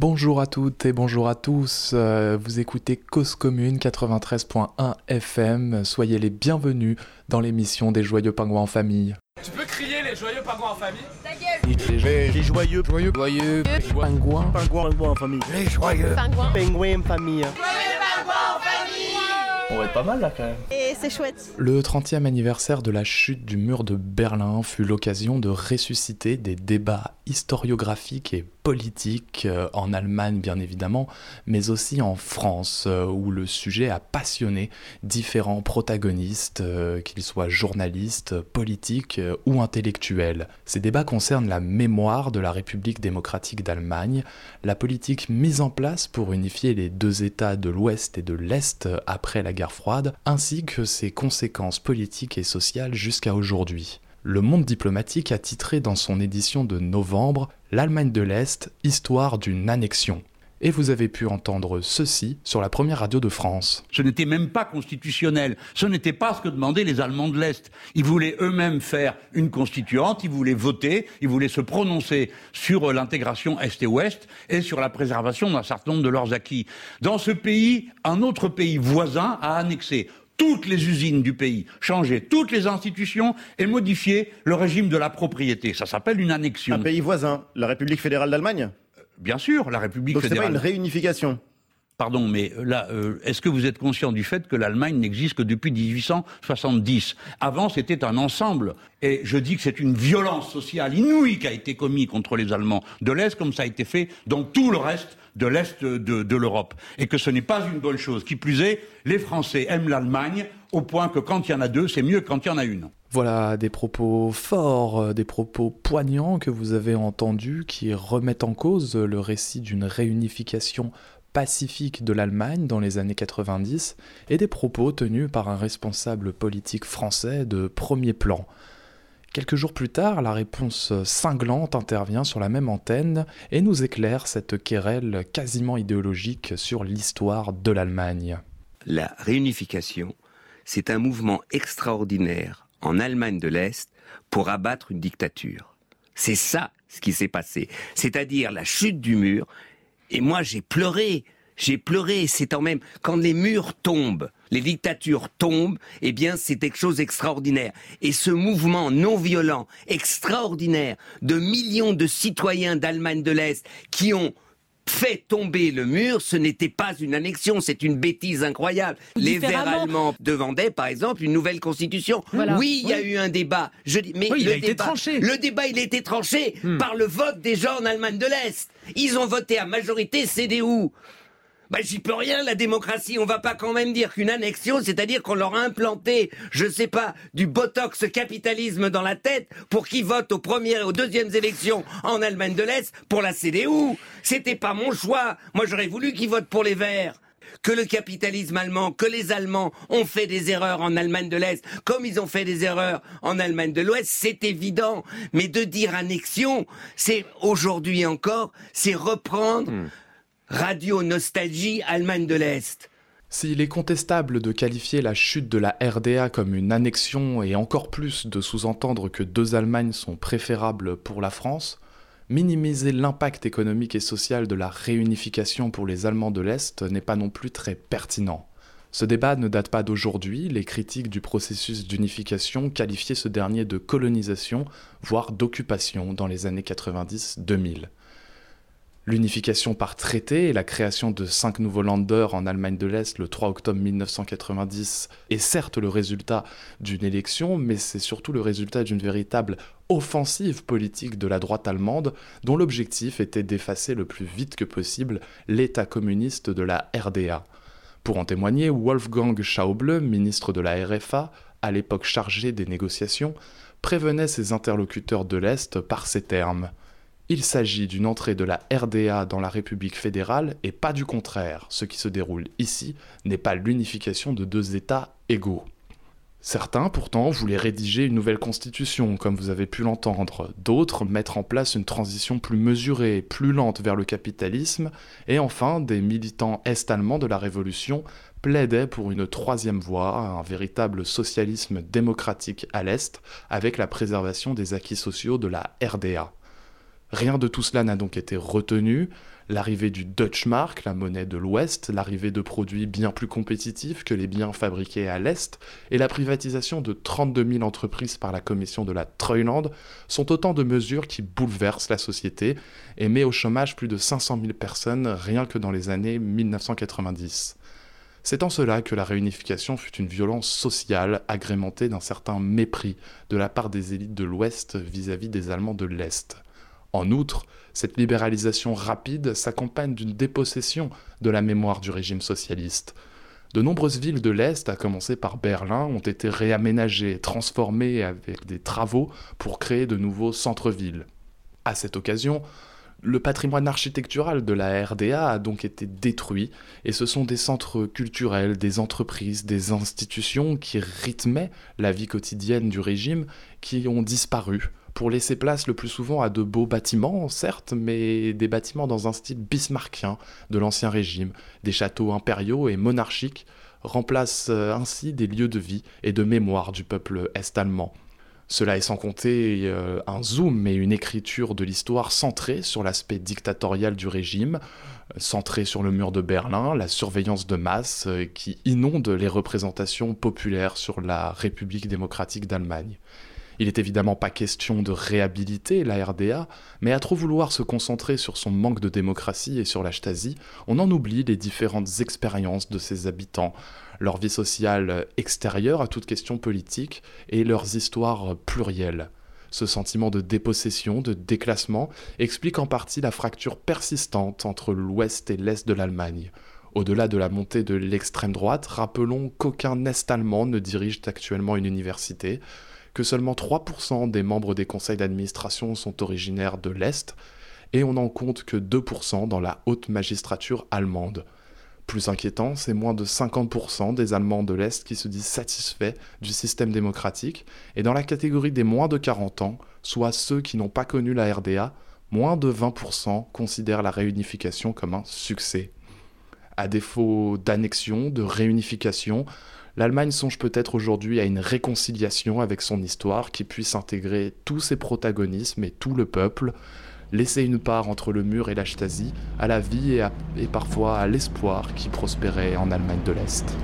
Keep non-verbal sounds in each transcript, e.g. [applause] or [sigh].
Bonjour à toutes et bonjour à tous. Euh, vous écoutez Cause Commune 93.1 FM. Soyez les bienvenus dans l'émission des Joyeux Pingouins en famille. Tu peux crier les Joyeux Pingouins en famille Ta gueule Les, les joyeux, joyeux, Joyeux pingouins, pingouins, pingouins en famille. Les joyeux Pingouin Pingouins en famille. On va être pas mal là quand même. Et c'est chouette Le 30e anniversaire de la chute du mur de Berlin fut l'occasion de ressusciter des débats historiographiques et politiques euh, en Allemagne bien évidemment, mais aussi en France euh, où le sujet a passionné différents protagonistes, euh, qu'ils soient journalistes, politiques ou intellectuels. Ces débats concernent la mémoire de la République démocratique d'Allemagne, la politique mise en place pour unifier les deux États de l'Ouest et de l'Est après la guerre froide, ainsi que ses conséquences politiques et sociales jusqu'à aujourd'hui. Le Monde diplomatique a titré dans son édition de novembre L'Allemagne de l'Est, histoire d'une annexion. Et vous avez pu entendre ceci sur la première radio de France. Ce n'était même pas constitutionnel. Ce n'était pas ce que demandaient les Allemands de l'Est. Ils voulaient eux-mêmes faire une constituante, ils voulaient voter, ils voulaient se prononcer sur euh, l'intégration Est et Ouest et sur la préservation d'un certain nombre de leurs acquis. Dans ce pays, un autre pays voisin a annexé toutes les usines du pays, changé toutes les institutions et modifié le régime de la propriété. Ça s'appelle une annexion. Un pays voisin, la République fédérale d'Allemagne. Bien sûr, la République Donc c'est pas fédérale. une réunification. Pardon, mais là, euh, est-ce que vous êtes conscient du fait que l'Allemagne n'existe que depuis 1870 Avant, c'était un ensemble. Et je dis que c'est une violence sociale inouïe qui a été commise contre les Allemands de l'Est, comme ça a été fait dans tout le reste de l'Est de, l'Europe. Et que ce n'est pas une bonne chose. Qui plus est, les Français aiment l'Allemagne au point que quand il y en a deux, c'est mieux quand il y en a une. Voilà des propos forts, euh, des propos poignants que vous avez entendus qui remettent en cause le récit d'une réunification pacifique de l'Allemagne dans les années 90 et des propos tenus par un responsable politique français de premier plan. Quelques jours plus tard, la réponse cinglante intervient sur la même antenne et nous éclaire cette querelle quasiment idéologique sur l'histoire de l'Allemagne. La réunification, c'est un mouvement extraordinaire en Allemagne de l'Est pour abattre une dictature. C'est ça ce qui s'est passé. C'est-à-dire la chute du mur. Et moi, j'ai pleuré. J'ai pleuré. C'est en même, quand les murs tombent, les dictatures tombent, eh bien, c'est quelque chose d'extraordinaire. Et ce mouvement non violent, extraordinaire, de millions de citoyens d'Allemagne de l'Est qui ont fait tomber le mur, ce n'était pas une annexion, c'est une bêtise incroyable. Les Verts allemands demandaient, par exemple, une nouvelle constitution. Voilà. Oui, il y a eu un débat. Je dis, mais Oui, il le été débat, tranché. le débat, il a été tranché Hmm. par le vote des gens en Allemagne de l'Est. Ils ont voté à majorité CDU. Bah, j'y peux rien, la démocratie. On va pas quand même dire qu'une annexion, c'est-à-dire qu'on leur a implanté, je sais pas, du botox capitalisme dans la tête pour qu'ils votent aux premières et aux deuxièmes élections en Allemagne de l'Est pour la CDU. C'était pas mon choix. Moi, j'aurais voulu qu'ils votent pour les Verts. Que le capitalisme allemand, que les Allemands ont fait des erreurs en Allemagne de l'Est, comme ils ont fait des erreurs en Allemagne de l'Ouest, c'est évident. Mais de dire annexion, c'est aujourd'hui encore, c'est reprendre Radio Nostalgie Allemagne de l'Est. S'il est contestable de qualifier la chute de la RDA comme une annexion et encore plus de sous-entendre que deux Allemagnes sont préférables pour la France, minimiser l'impact économique et social de la réunification pour les Allemands de l'Est n'est pas non plus très pertinent. Ce débat ne date pas d'aujourd'hui, les critiques du processus d'unification qualifiaient ce dernier de colonisation, voire d'occupation dans les années 90-2000. L'unification par traité et la création de cinq nouveaux Länder en Allemagne de l'Est le 3 octobre 1990 est certes le résultat d'une élection, mais c'est surtout le résultat d'une véritable offensive politique de la droite allemande dont l'objectif était d'effacer le plus vite que possible l'État communiste de la RDA. Pour en témoigner, Wolfgang Schauble, ministre de la RFA, à l'époque chargé des négociations, prévenait ses interlocuteurs de l'Est par ces termes. Il s'agit d'une entrée de la RDA dans la République fédérale et pas du contraire. Ce qui se déroule ici n'est pas l'unification de deux États égaux. Certains, pourtant, voulaient rédiger une nouvelle constitution, comme vous avez pu l'entendre. D'autres, mettre en place une transition plus mesurée, plus lente vers le capitalisme. Et enfin, des militants est-allemands de la Révolution plaidaient pour une troisième voie, un véritable socialisme démocratique à l'Est, avec la préservation des acquis sociaux de la RDA. Rien de tout cela n'a donc été retenu. L'arrivée du Deutschmark, la monnaie de l'Ouest, l'arrivée de produits bien plus compétitifs que les biens fabriqués à l'Est, et la privatisation de 32 000 entreprises par la commission de la Treuland sont autant de mesures qui bouleversent la société et met au chômage plus de 500 000 personnes rien que dans les années 1990. C'est en cela que la réunification fut une violence sociale agrémentée d'un certain mépris de la part des élites de l'Ouest vis-à-vis des Allemands de l'Est. En outre, cette libéralisation rapide s'accompagne d'une dépossession de la mémoire du régime socialiste. De nombreuses villes de l'Est, à commencer par Berlin, ont été réaménagées, transformées avec des travaux pour créer de nouveaux centres-villes. À cette occasion, le patrimoine architectural de la RDA a donc été détruit, et ce sont des centres culturels, des entreprises, des institutions qui rythmaient la vie quotidienne du régime qui ont disparu, pour laisser place le plus souvent à de beaux bâtiments, certes, mais des bâtiments dans un style bismarckien de l'Ancien Régime, des châteaux impériaux et monarchiques remplacent euh, ainsi des lieux de vie et de mémoire du peuple est-allemand. Cela est sans compter euh, un zoom et une écriture de l'histoire centrée sur l'aspect dictatorial du régime, euh, centrée sur le mur de Berlin, la surveillance de masse qui inonde les représentations populaires sur la République démocratique d'Allemagne. Il n'est évidemment pas question de réhabiliter la RDA, mais à trop vouloir se concentrer sur son manque de démocratie et sur la Stasi, on en oublie les différentes expériences de ses habitants, leur vie sociale extérieure à toute question politique et leurs histoires plurielles. Ce sentiment de dépossession, de déclassement, explique en partie la fracture persistante entre l'ouest et l'est de l'Allemagne. Au-delà de la montée de l'extrême droite, rappelons qu'aucun Est allemand ne dirige actuellement une université, que seulement 3% des membres des conseils d'administration sont originaires de l'Est, et on n'en compte que 2% dans la haute magistrature allemande. Plus inquiétant, c'est moins de 50% des Allemands de l'Est qui se disent satisfaits du système démocratique, et dans la catégorie des moins de 40 ans, soit ceux qui n'ont pas connu la RDA, moins de 20% considèrent la réunification comme un succès. À défaut d'annexion, de réunification, l'Allemagne songe peut-être aujourd'hui à une réconciliation avec son histoire qui puisse intégrer tous ses protagonismes et tout le peuple, laisser une part entre le mur et la Stasi, à la vie et, et parfois à l'espoir qui prospérait en Allemagne de l'Est.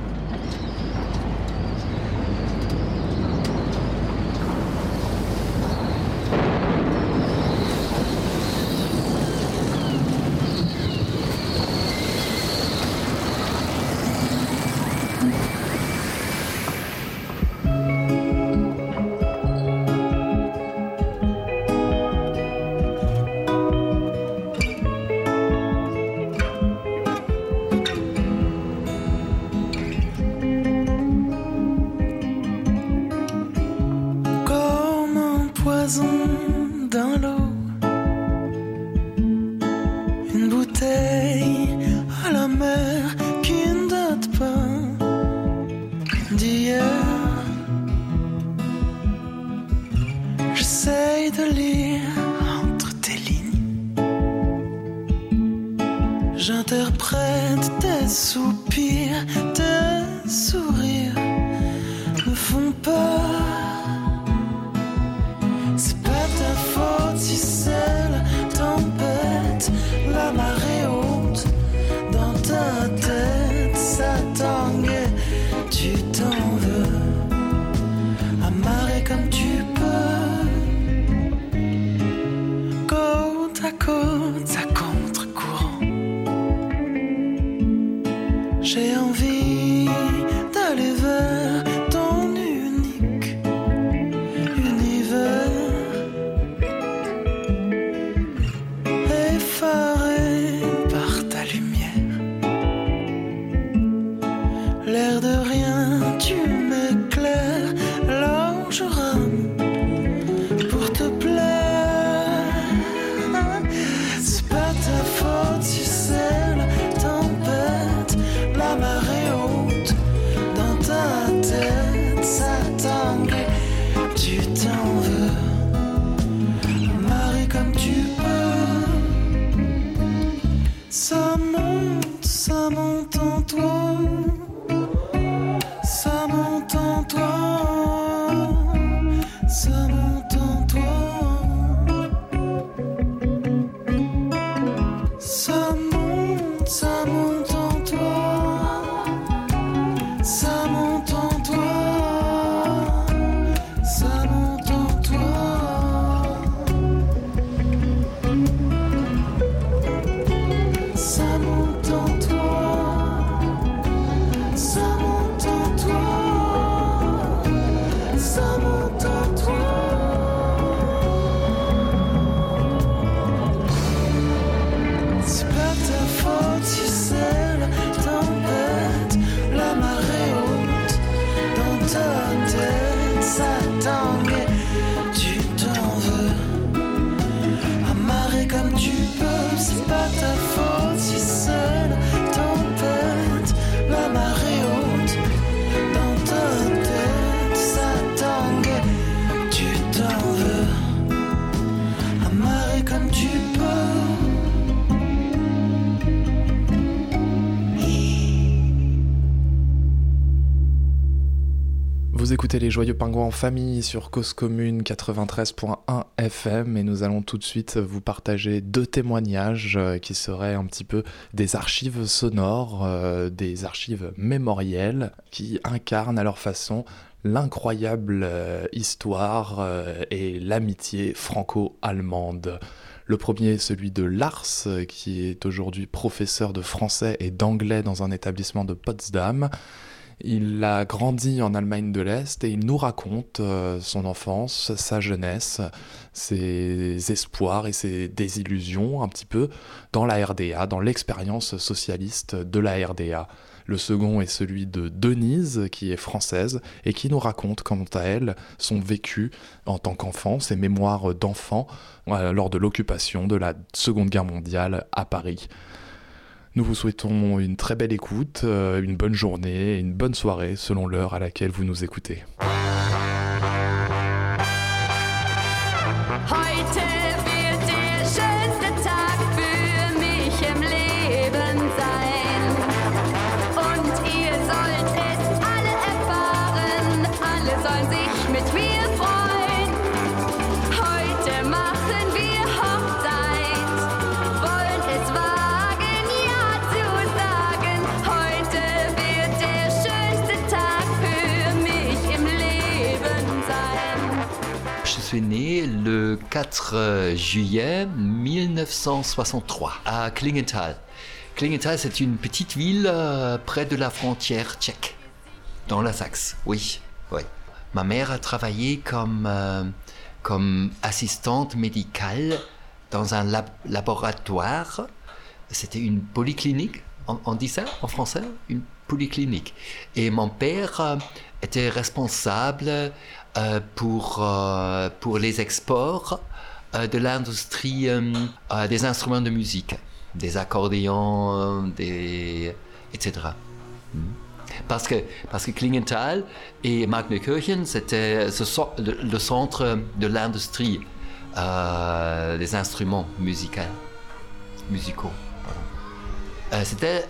En famille sur Cause Commune 93.1 FM et nous allons tout de suite vous partager deux témoignages euh, qui seraient un petit peu des archives sonores, euh, des archives mémorielles qui incarnent à leur façon l'incroyable euh, histoire et l'amitié franco-allemande. Le premier est celui de Lars, qui est aujourd'hui professeur de français et d'anglais dans un établissement de Potsdam. Il a grandi en Allemagne de l'Est et il nous raconte euh, son enfance, sa jeunesse, ses espoirs et ses désillusions un petit peu dans la RDA, dans l'expérience socialiste de la RDA. Le second est celui de Denise, qui est française, et qui nous raconte, quant à elle, son vécu en tant qu'enfant, ses mémoires d'enfant euh, lors de l'occupation de la Seconde Guerre mondiale à Paris. Nous vous souhaitons une très belle écoute, euh, une bonne journée une bonne soirée selon l'heure à laquelle vous nous écoutez. Suis né le 4 juillet 1963 à Klingenthal. Klingenthal, c'est une petite ville euh, près de la frontière tchèque, dans la Saxe. Oui, oui. Ma mère a travaillé comme, euh, comme assistante médicale dans un lab- laboratoire. C'était une polyclinique, on, on dit ça en français Une polyclinique. Et mon père euh, était responsable euh, pour, euh, pour les exports euh, de l'industrie des instruments de musique, des accordéons, des, etc. Mm. Parce que, parce que Klingenthal et Magdenkirchen, c'était le, centre de l'industrie des instruments musicaux. musicaux c'était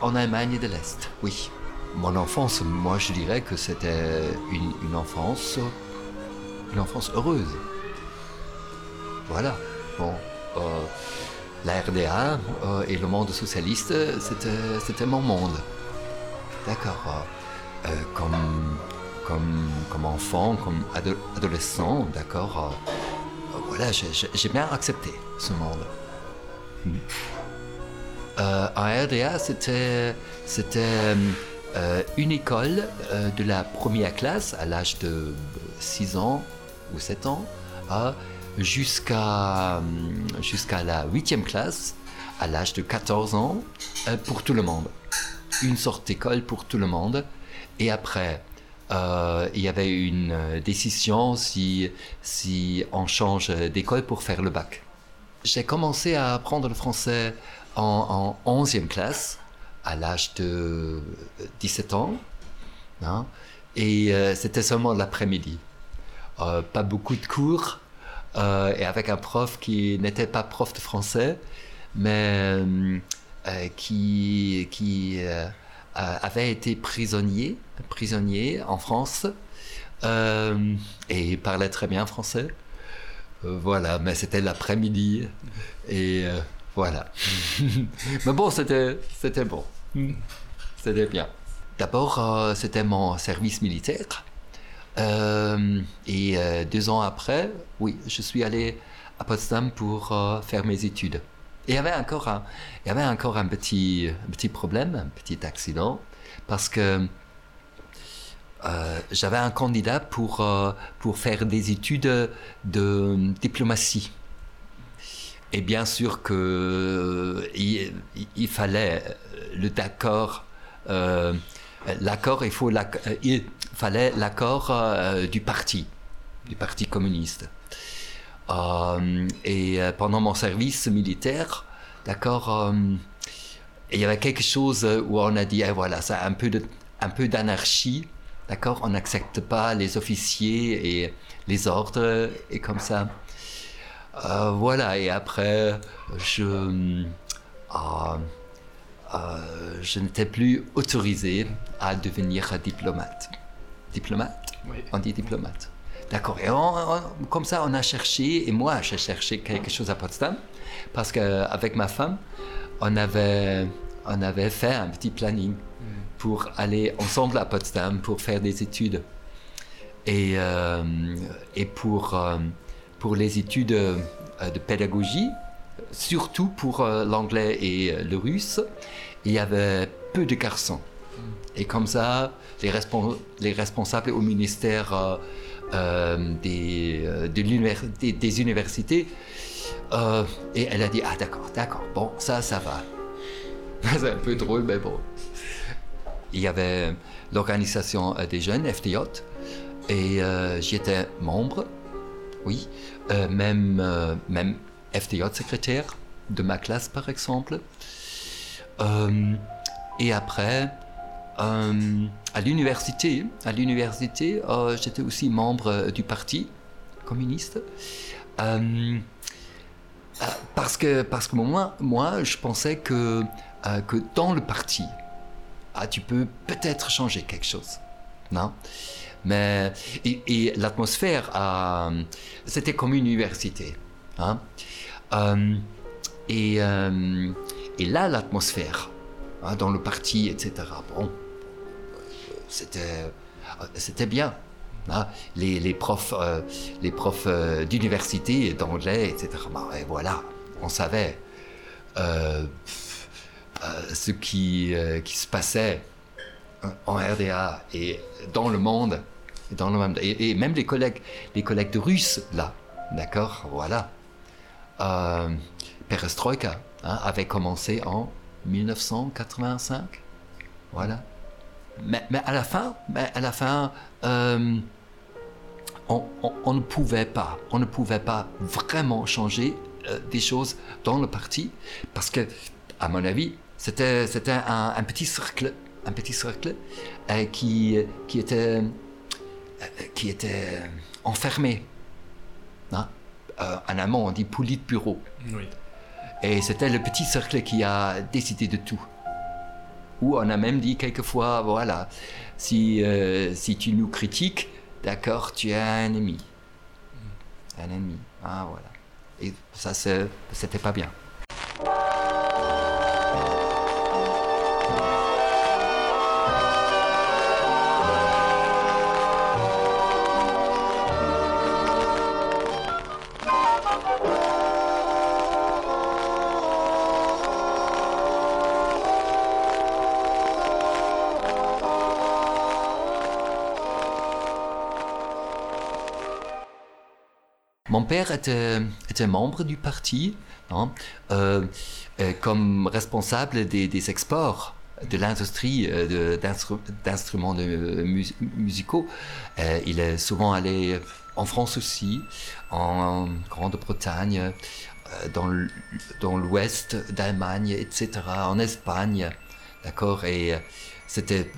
en Allemagne de l'Est, oui. Mon enfance, moi je dirais que c'était une, une enfance, une enfance heureuse. Voilà. Bon, euh, la RDA euh, et le monde socialiste, c'était, mon monde. D'accord. Euh, comme, comme, comme enfant, comme ado- adolescent, d'accord. voilà, j'ai, bien accepté ce monde. Hmm. En RDA, c'était, c'était une école euh, de la première classe à l'âge de 6 ans ou 7 ans jusqu'à, la 8e classe à l'âge de 14 ans euh, pour tout le monde. Une sorte d'école pour tout le monde. Et après, euh, il y avait une euh, décision si, si on change d'école pour faire le bac. J'ai commencé à apprendre le français en, en 11e classe, à l'âge de 17 ans. hein, et euh, c'était seulement l'après-midi. Euh, pas beaucoup de cours, euh, et avec un prof qui n'était pas prof de français, mais euh, euh, qui, qui euh, euh, avait été prisonnier, prisonnier en France, euh, et parlait très bien français. Euh, voilà, mais c'était l'après-midi. Et euh, Voilà. [laughs] Mais bon, c'était, c'était bon. C'était bien. D'abord, euh, c'était mon service militaire. Euh, et euh, deux ans après, oui, je suis allé à Potsdam pour faire mes études. Et il y avait encore un, il y avait encore un petit, un petit problème, un petit accident, parce que j'avais un candidat pour, pour faire des études de diplomatie. Et bien sûr que euh, il, fallait le d'accord, euh, l'accord, il faut euh, il fallait l'accord euh, du parti, du parti communiste. Euh, et euh, pendant mon service militaire, d'accord, euh, il y avait quelque chose où on a dit, eh, voilà, ça un peu un peu d'anarchie, d'accord, on n'accepte pas les officiers et les ordres et comme ça. Euh, voilà, et après, je, euh, euh, je n'étais plus autorisé à devenir diplomate. Diplomate? Oui. On dit diplomate. D'accord. Et on- on- comme ça, on a cherché, et moi, j'ai cherché quelque chose à Potsdam, parce qu'avec ma femme, on avait, on avait fait un petit planning pour aller ensemble à Potsdam pour faire des études. Et, euh, et pour, euh, pour les études euh, de pédagogie, surtout pour euh, l'anglais et euh, le russe, il y avait peu de garçons. Et comme ça, les, respons- les responsables au ministère des, universités, et elle a dit, ah d'accord, d'accord, bon, ça, ça va. [laughs] C'est un peu drôle, mais bon. Il y avait l'organisation des jeunes, FTJ, et euh, j'y étais membre, oui, euh, même, euh, même FTJ secrétaire de ma classe par exemple. Euh, et après, euh, à l'université, à l'université, j'étais aussi membre du parti communiste. Parce que, parce que moi, moi, je pensais que, que dans le parti, ah, tu peux peut-être changer quelque chose. Non? Mais, et, et l'atmosphère, c'était comme une université. hein. Euh, et, euh, et là, l'atmosphère, hein, dans le parti, etc., bon, c'était, c'était bien. hein. Les, profs, euh, les profs d'université, d'anglais, etc., bah, ouais, voilà, on savait ce qui se passait en RDA et dans le monde. Et, même les collègues, les collègues de Russes, là, d'accord, voilà. Euh, Perestroïka hein, avait commencé en 1985, voilà. Mais, à la fin, à la fin, euh, on, ne pouvait pas, on ne pouvait pas vraiment changer euh, des choses dans le parti parce que, à mon avis, c'était un, petit cercle, un petit cercle qui était qui était enfermé. hein? Euh, en allemand, on dit Politbüro. Oui. Et c'était le petit cercle qui a décidé de tout. Ou on a même dit quelquefois, voilà, si, euh, si tu nous critiques, d'accord, tu es un ennemi. Un ennemi. Ah, voilà. Et ça, c'était pas bien. Mon père était, était membre du parti, hein, euh, euh, comme responsable des, exports de l'industrie euh, d'instruments musicaux. Euh, il est souvent allé en France aussi, en Grande-Bretagne, euh, dans l'ouest d'Allemagne, etc., en Espagne, d'accord, et euh, c'était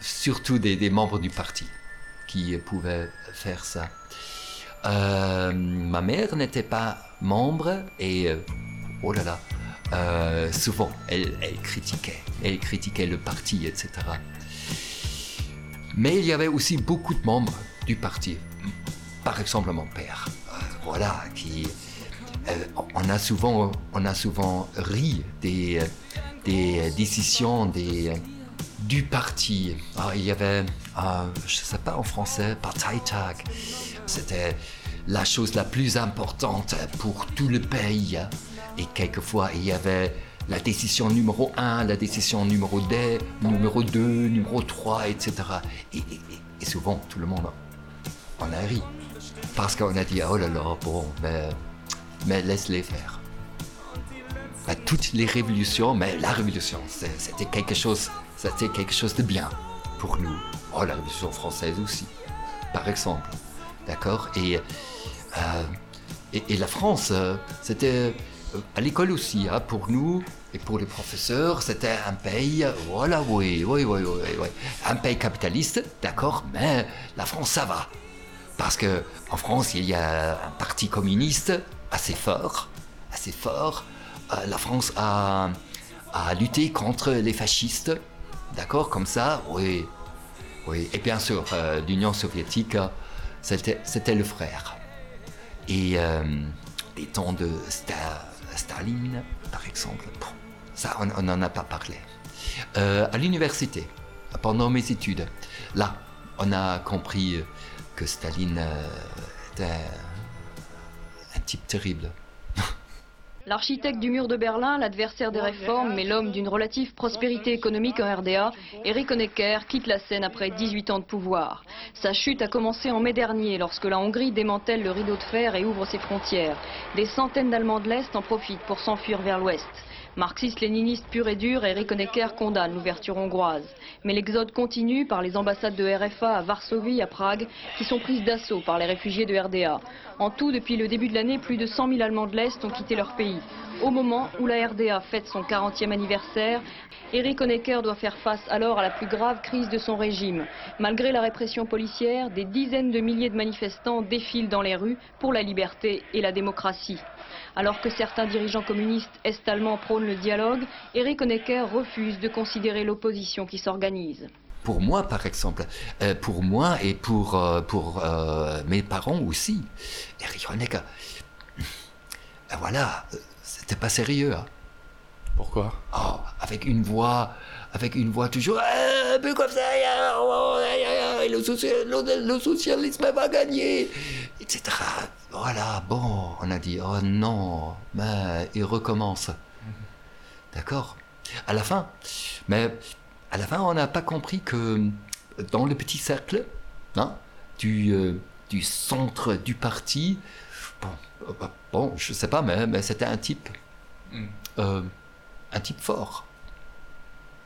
surtout des membres du parti qui pouvaient faire ça. Euh, ma mère n'était pas membre et euh, oh là là, euh, souvent elle, critiquait, elle critiquait le parti, etc. Mais il y avait aussi beaucoup de membres du parti. Par exemple, mon père, voilà, qui on, a souvent, on a souvent ri des, des décisions des, du parti. Ah, il y avait, ah, je ne sais pas en français, Parteitag. C'était la chose la plus importante pour tout le pays. Et quelquefois, il y avait la décision numéro 1, la décision numéro 2, numéro 2, numéro 3, etc. Et, souvent, tout le monde en a ri. Parce qu'on a dit, oh là là, bon, mais, laisse-les faire. Toutes les révolutions, mais la révolution, c'était quelque chose, c'était quelque chose de bien pour nous. Oh, la révolution française aussi, par exemple. D'accord et, euh, et, la France, euh, c'était euh, à l'école aussi, hein, pour nous et pour les professeurs, c'était un pays, voilà, oui, oui, oui, oui, oui, un pays capitaliste, d'accord, mais la France, ça va. Parce que en France, il y a un parti communiste assez fort, assez fort. La France a, lutté contre les fascistes, d'accord, comme ça, oui, oui. Et bien sûr, l'Union soviétique, c'était, le frère. Et euh, les temps de Sta- Staline, par exemple, ça, on n'en a pas parlé. Euh, à l'université, pendant mes études, là, on a compris que Staline euh, était un type terrible. L'architecte du mur de Berlin, l'adversaire des réformes, mais l'homme d'une relative prospérité économique en RDA, Eric Honecker quitte la scène après 18 ans de pouvoir. Sa chute a commencé en mai dernier, lorsque la Hongrie démantèle le rideau de fer et ouvre ses frontières. Des centaines d'Allemands de l'Est en profitent pour s'enfuir vers l'Ouest. Marxiste-léniniste pur et dur, Eric Honecker condamne l'ouverture hongroise. Mais l'exode continue par les ambassades de RFA à Varsovie, à Prague, qui sont prises d'assaut par les réfugiés de RDA. En tout, depuis le début de l'année, plus de 100 000 Allemands de l'Est ont quitté leur pays. Au moment où la RDA fête son 40e anniversaire, Eric Honecker doit faire face alors à la plus grave crise de son régime. Malgré la répression policière, des dizaines de milliers de manifestants défilent dans les rues pour la liberté et la démocratie. Alors que certains dirigeants communistes est-allemands prônent le dialogue, Eric Honecker refuse de considérer l'opposition qui s'organise. Pour moi, par exemple, euh, pour moi et pour, euh, pour euh, mes parents aussi, Eric Honecker, [laughs] euh, voilà, c'était pas sérieux. hein. Pourquoi? Oh, avec une voix, avec une voix toujours euh, un peu comme ça, euh, oh, euh, euh, le, social- le- le socialisme va gagner, etc. Voilà, bon, on a dit, oh non, mais il recommence. D'accord? À la fin, mais à la fin, on n'a pas compris que dans le petit cercle hein, du, euh, du centre du parti, bon, euh, bah, bon je sais pas, mais, mais c'était un type. euh, un type fort.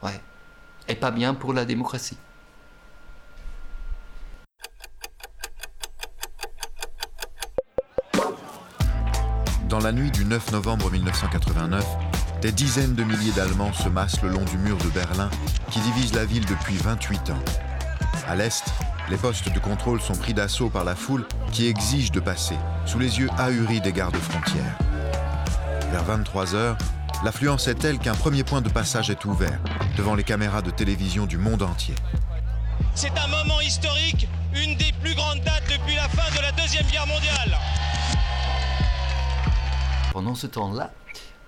Ouais. Et pas bien pour la démocratie. Dans la nuit du 9 novembre 1989, des dizaines de milliers d'Allemands se massent le long du mur de Berlin qui divise la ville depuis 28 ans. À l'est, les postes de contrôle sont pris d'assaut par la foule qui exige de passer, sous les yeux ahuris des gardes frontières. Vers 23 heures, l'affluence est telle qu'un premier point de passage est ouvert devant les caméras de télévision du monde entier. C'est un moment historique, une des plus grandes dates depuis la fin de la Deuxième Guerre mondiale. Pendant ce temps-là,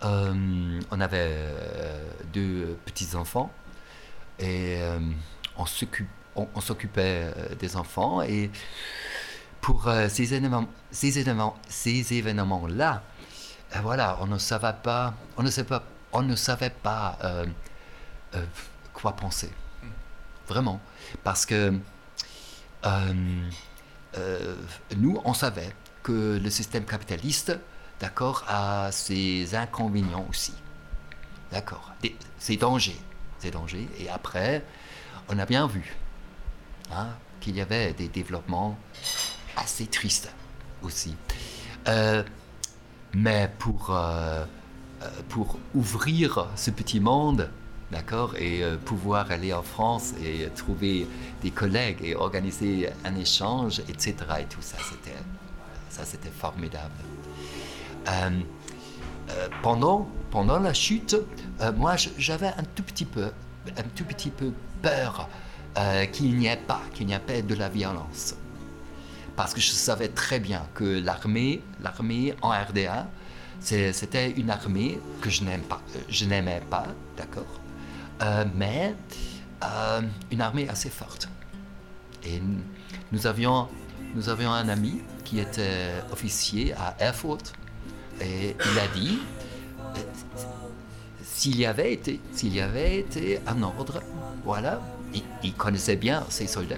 euh, on avait euh, deux petits-enfants et euh, on s'occupait des enfants et pour ces événements, ces événements, ces événements-là, euh, voilà, on ne savait pas, on ne savait pas, on ne savait pas quoi penser, vraiment, parce que nous, on savait que le système capitaliste, d'accord, a ses inconvénients aussi, d'accord, ses dangers, ses dangers, et après, on a bien vu hein, qu'il y avait des développements assez tristes aussi. Euh, mais pour, euh, euh, pour ouvrir ce petit monde, d'accord, et pouvoir aller en France et trouver des collègues et organiser un échange, etc. Et tout ça, c'était, ça, c'était formidable. Euh, euh, pendant, pendant la chute, euh, moi, j'avais un tout petit peu, un tout petit peu peur qu'il n'y ait pas, qu'il n'y ait pas de la violence. Parce que je savais très bien que l'armée, l'armée en RDA, C'était une armée que je n'aime pas, je n'aimais pas, d'accord, mais une armée assez forte. Et nous avions, nous avions un ami qui était officier à Erfurt et il a dit s'il y avait été, s'il y avait été un ordre, voilà, il, connaissait bien ses soldats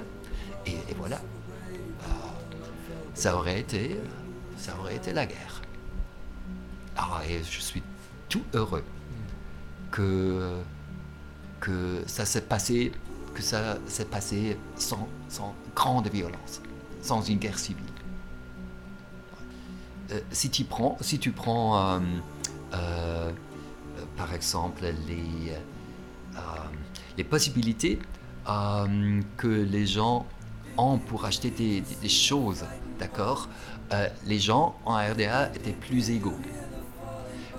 et, voilà, ça aurait été, ça aurait été la guerre. Ah, et je suis tout heureux que que ça s'est passé, que ça s'est passé sans grande violence, sans une guerre civile. Euh, si tu prends, si tu prends euh, euh, par exemple les, les possibilités que les gens ont pour acheter des, choses, d'accord Les gens en RDA étaient plus égaux.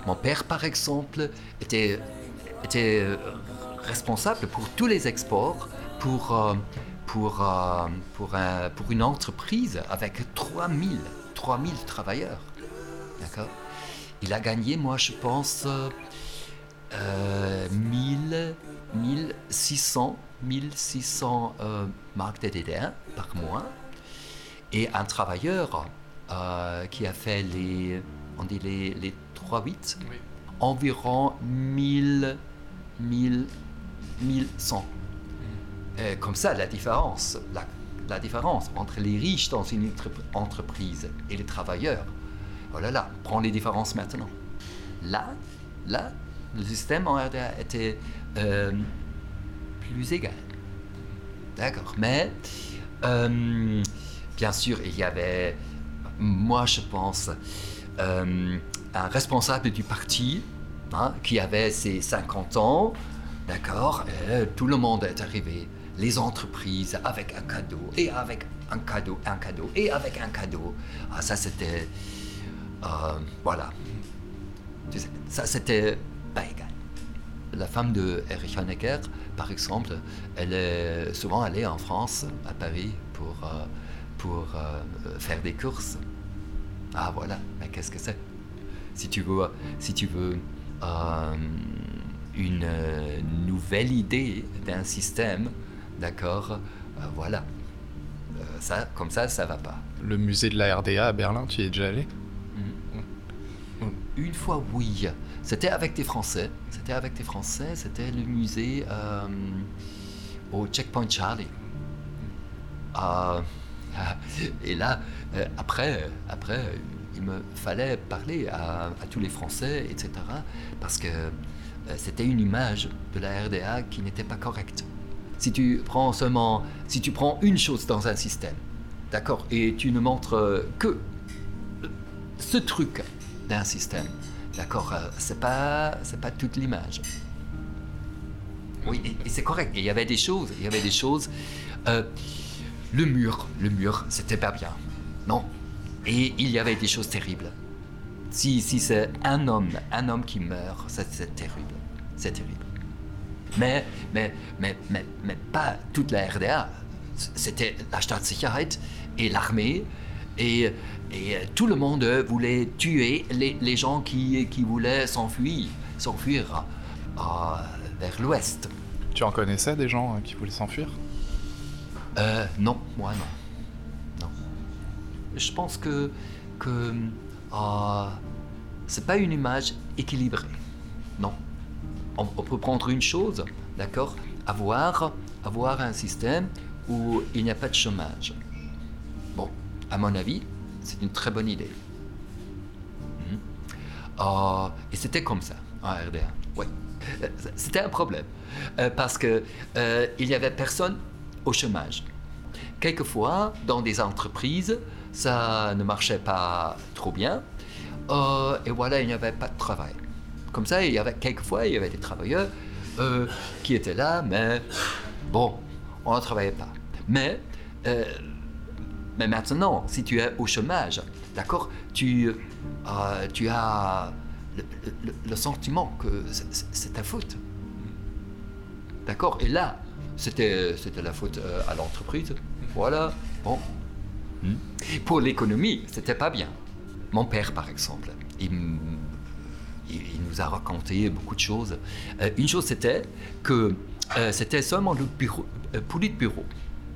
Mon père, par exemple, était, était responsable pour tous les exports, pour, pour, pour, un- pour une entreprise avec 3000, 3000 travailleurs. D'accord Il a gagné, moi, je pense, euh, euh, 1000, 1600, 1600 euh, marques de DD1 par mois. Et un travailleur euh, qui a fait les, on dit les, les 3-8, environ 1000, 1000, 1100. Euh, comme ça, la différence, la, la différence entre les riches dans une entre- entreprise et les travailleurs, oh là là, prends les différences maintenant. Là, là, le système en RDA était euh, plus égal. D'accord. Mais, euh, bien sûr, il y avait, moi je pense, euh, un responsable du parti hein, qui avait ses 50 ans. D'accord. Tout le monde est arrivé. Les entreprises avec un cadeau, et avec un cadeau, un cadeau, et avec un cadeau. Ah, ça c'était. euh, voilà. Ça c'était pas égal. La femme de Erich Honecker, par exemple, elle est souvent allée en France, à Paris, pour, euh, pour euh, faire des courses. Ah voilà, mais qu'est-ce que c'est? Si tu veux, si tu veux une nouvelle idée d'un système, d'accord, euh, voilà. Euh, ça, comme ça, ça va pas. Le musée de la RDA à Berlin, tu y es déjà allé? Une fois, oui. C'était avec des Français. C'était avec des Français. C'était le musée euh, au Checkpoint Charlie. Ah, [laughs] et là, euh, après, après, euh, il me fallait parler à, à tous les Français, etc. Parce que euh, c'était une image de la RDA qui n'était pas correcte. Si tu prends seulement, si tu prends une chose dans un système, d'accord, et tu ne montres euh, que ce truc d'un système. D'accord euh, C'est pas, c'est pas toute l'image. Oui, et, c'est correct. Il y avait des choses, il y avait des choses. euh, le mur, le mur, c'était pas bien. Non. Et il y avait des choses terribles. Si, si c'est un homme, un homme qui meurt, c'est terrible. C'est terrible. Mais, mais, mais, mais, mais pas toute la RDA. C'était la Staatssicherheit et l'armée. Et, et tout le monde voulait tuer les, les gens qui, qui voulaient s'enfuir, s'enfuir euh, vers l'ouest. Tu en connaissais des gens euh, qui voulaient s'enfuir? Euh, non, moi non. Non. Je pense que, que euh, c'est pas une image équilibrée. On, peut prendre une chose, d'accord avoir, avoir un système où il n'y a pas de chômage. Bon, à mon avis, c'est une très bonne idée. Mhm. Euh, et c'était comme ça en RDA. Oui. Euh, C'était un problème euh, parce que euh, il y avait personne au chômage. Quelquefois, dans des entreprises, ça ne marchait pas trop bien. euh, et voilà, il n'y avait pas de travail. Comme ça, il y avait quelquefois, il y avait des travailleurs euh, qui étaient là, mais bon, on ne travaillait pas. Mais, euh, mais maintenant, si tu es au chômage, d'accord, tu, euh, tu as le, le- le sentiment que c'est- ta faute. D'accord Et là, c'était la faute à l'entreprise. Voilà, bon. Hmm. Pour l'économie, c'était pas bien. Mon père, par exemple, il, il, nous a raconté beaucoup de choses. Euh, une chose, c'était que euh, c'était seulement le bureau, euh, Politburo,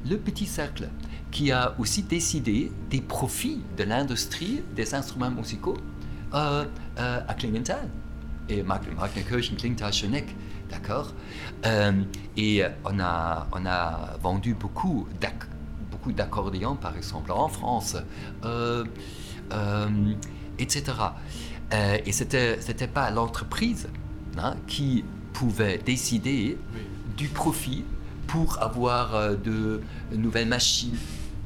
le petit cercle, qui a aussi décidé des profits de l'industrie des instruments musicaux à Klingenthal. Et d'accord Et on a, on a vendu beaucoup beaucoup d'accordéons, par exemple, en France, etc. Euh, et c'était c'était pas l'entreprise hein, qui pouvait décider du profit pour avoir euh, de nouvelles machines.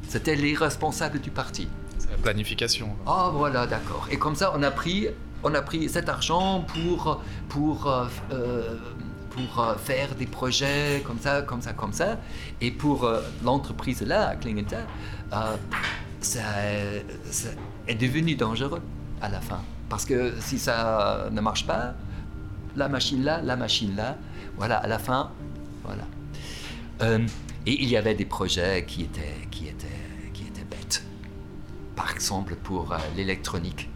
C'était les responsables du parti. C'est la planification. Ah voilà, d'accord. Et comme ça, on a pris, on a pris cet argent pour, pour, euh, pour faire des projets comme ça, comme ça, comme ça. Et pour l'entreprise là, Klingenthal, ça, ça est devenu dangereux à la fin. Parce que si ça ne marche pas, la machine là, la machine là, voilà, à la fin, voilà. Euh, et il y avait des projets qui étaient, qui étaient, qui étaient bêtes. Par exemple, pour euh, l'électronique,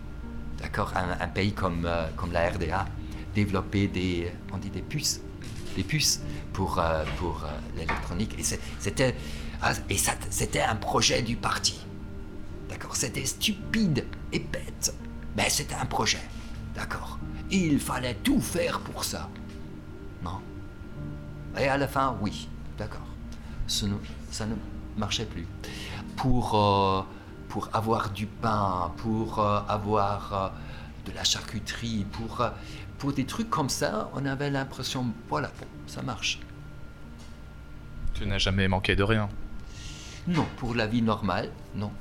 d'accord, un, pays comme, euh, comme la RDA, développer des, on dit des puces, des puces pour, pour l'électronique. Et c'était, ah, et c'était un projet du parti, d'accord. C'était stupide et bête, mais c'était un projet, d'accord. Il fallait tout faire pour ça, non. Et à la fin, oui, d'accord. Ne- ça ne marchait plus. Pour, euh, pour avoir du pain, pour euh, avoir euh, de la charcuterie, pour, pour des trucs comme ça, on avait l'impression, voilà, bon, ça marche. Tu n'as jamais manqué de rien. Non, pour la vie normale, non.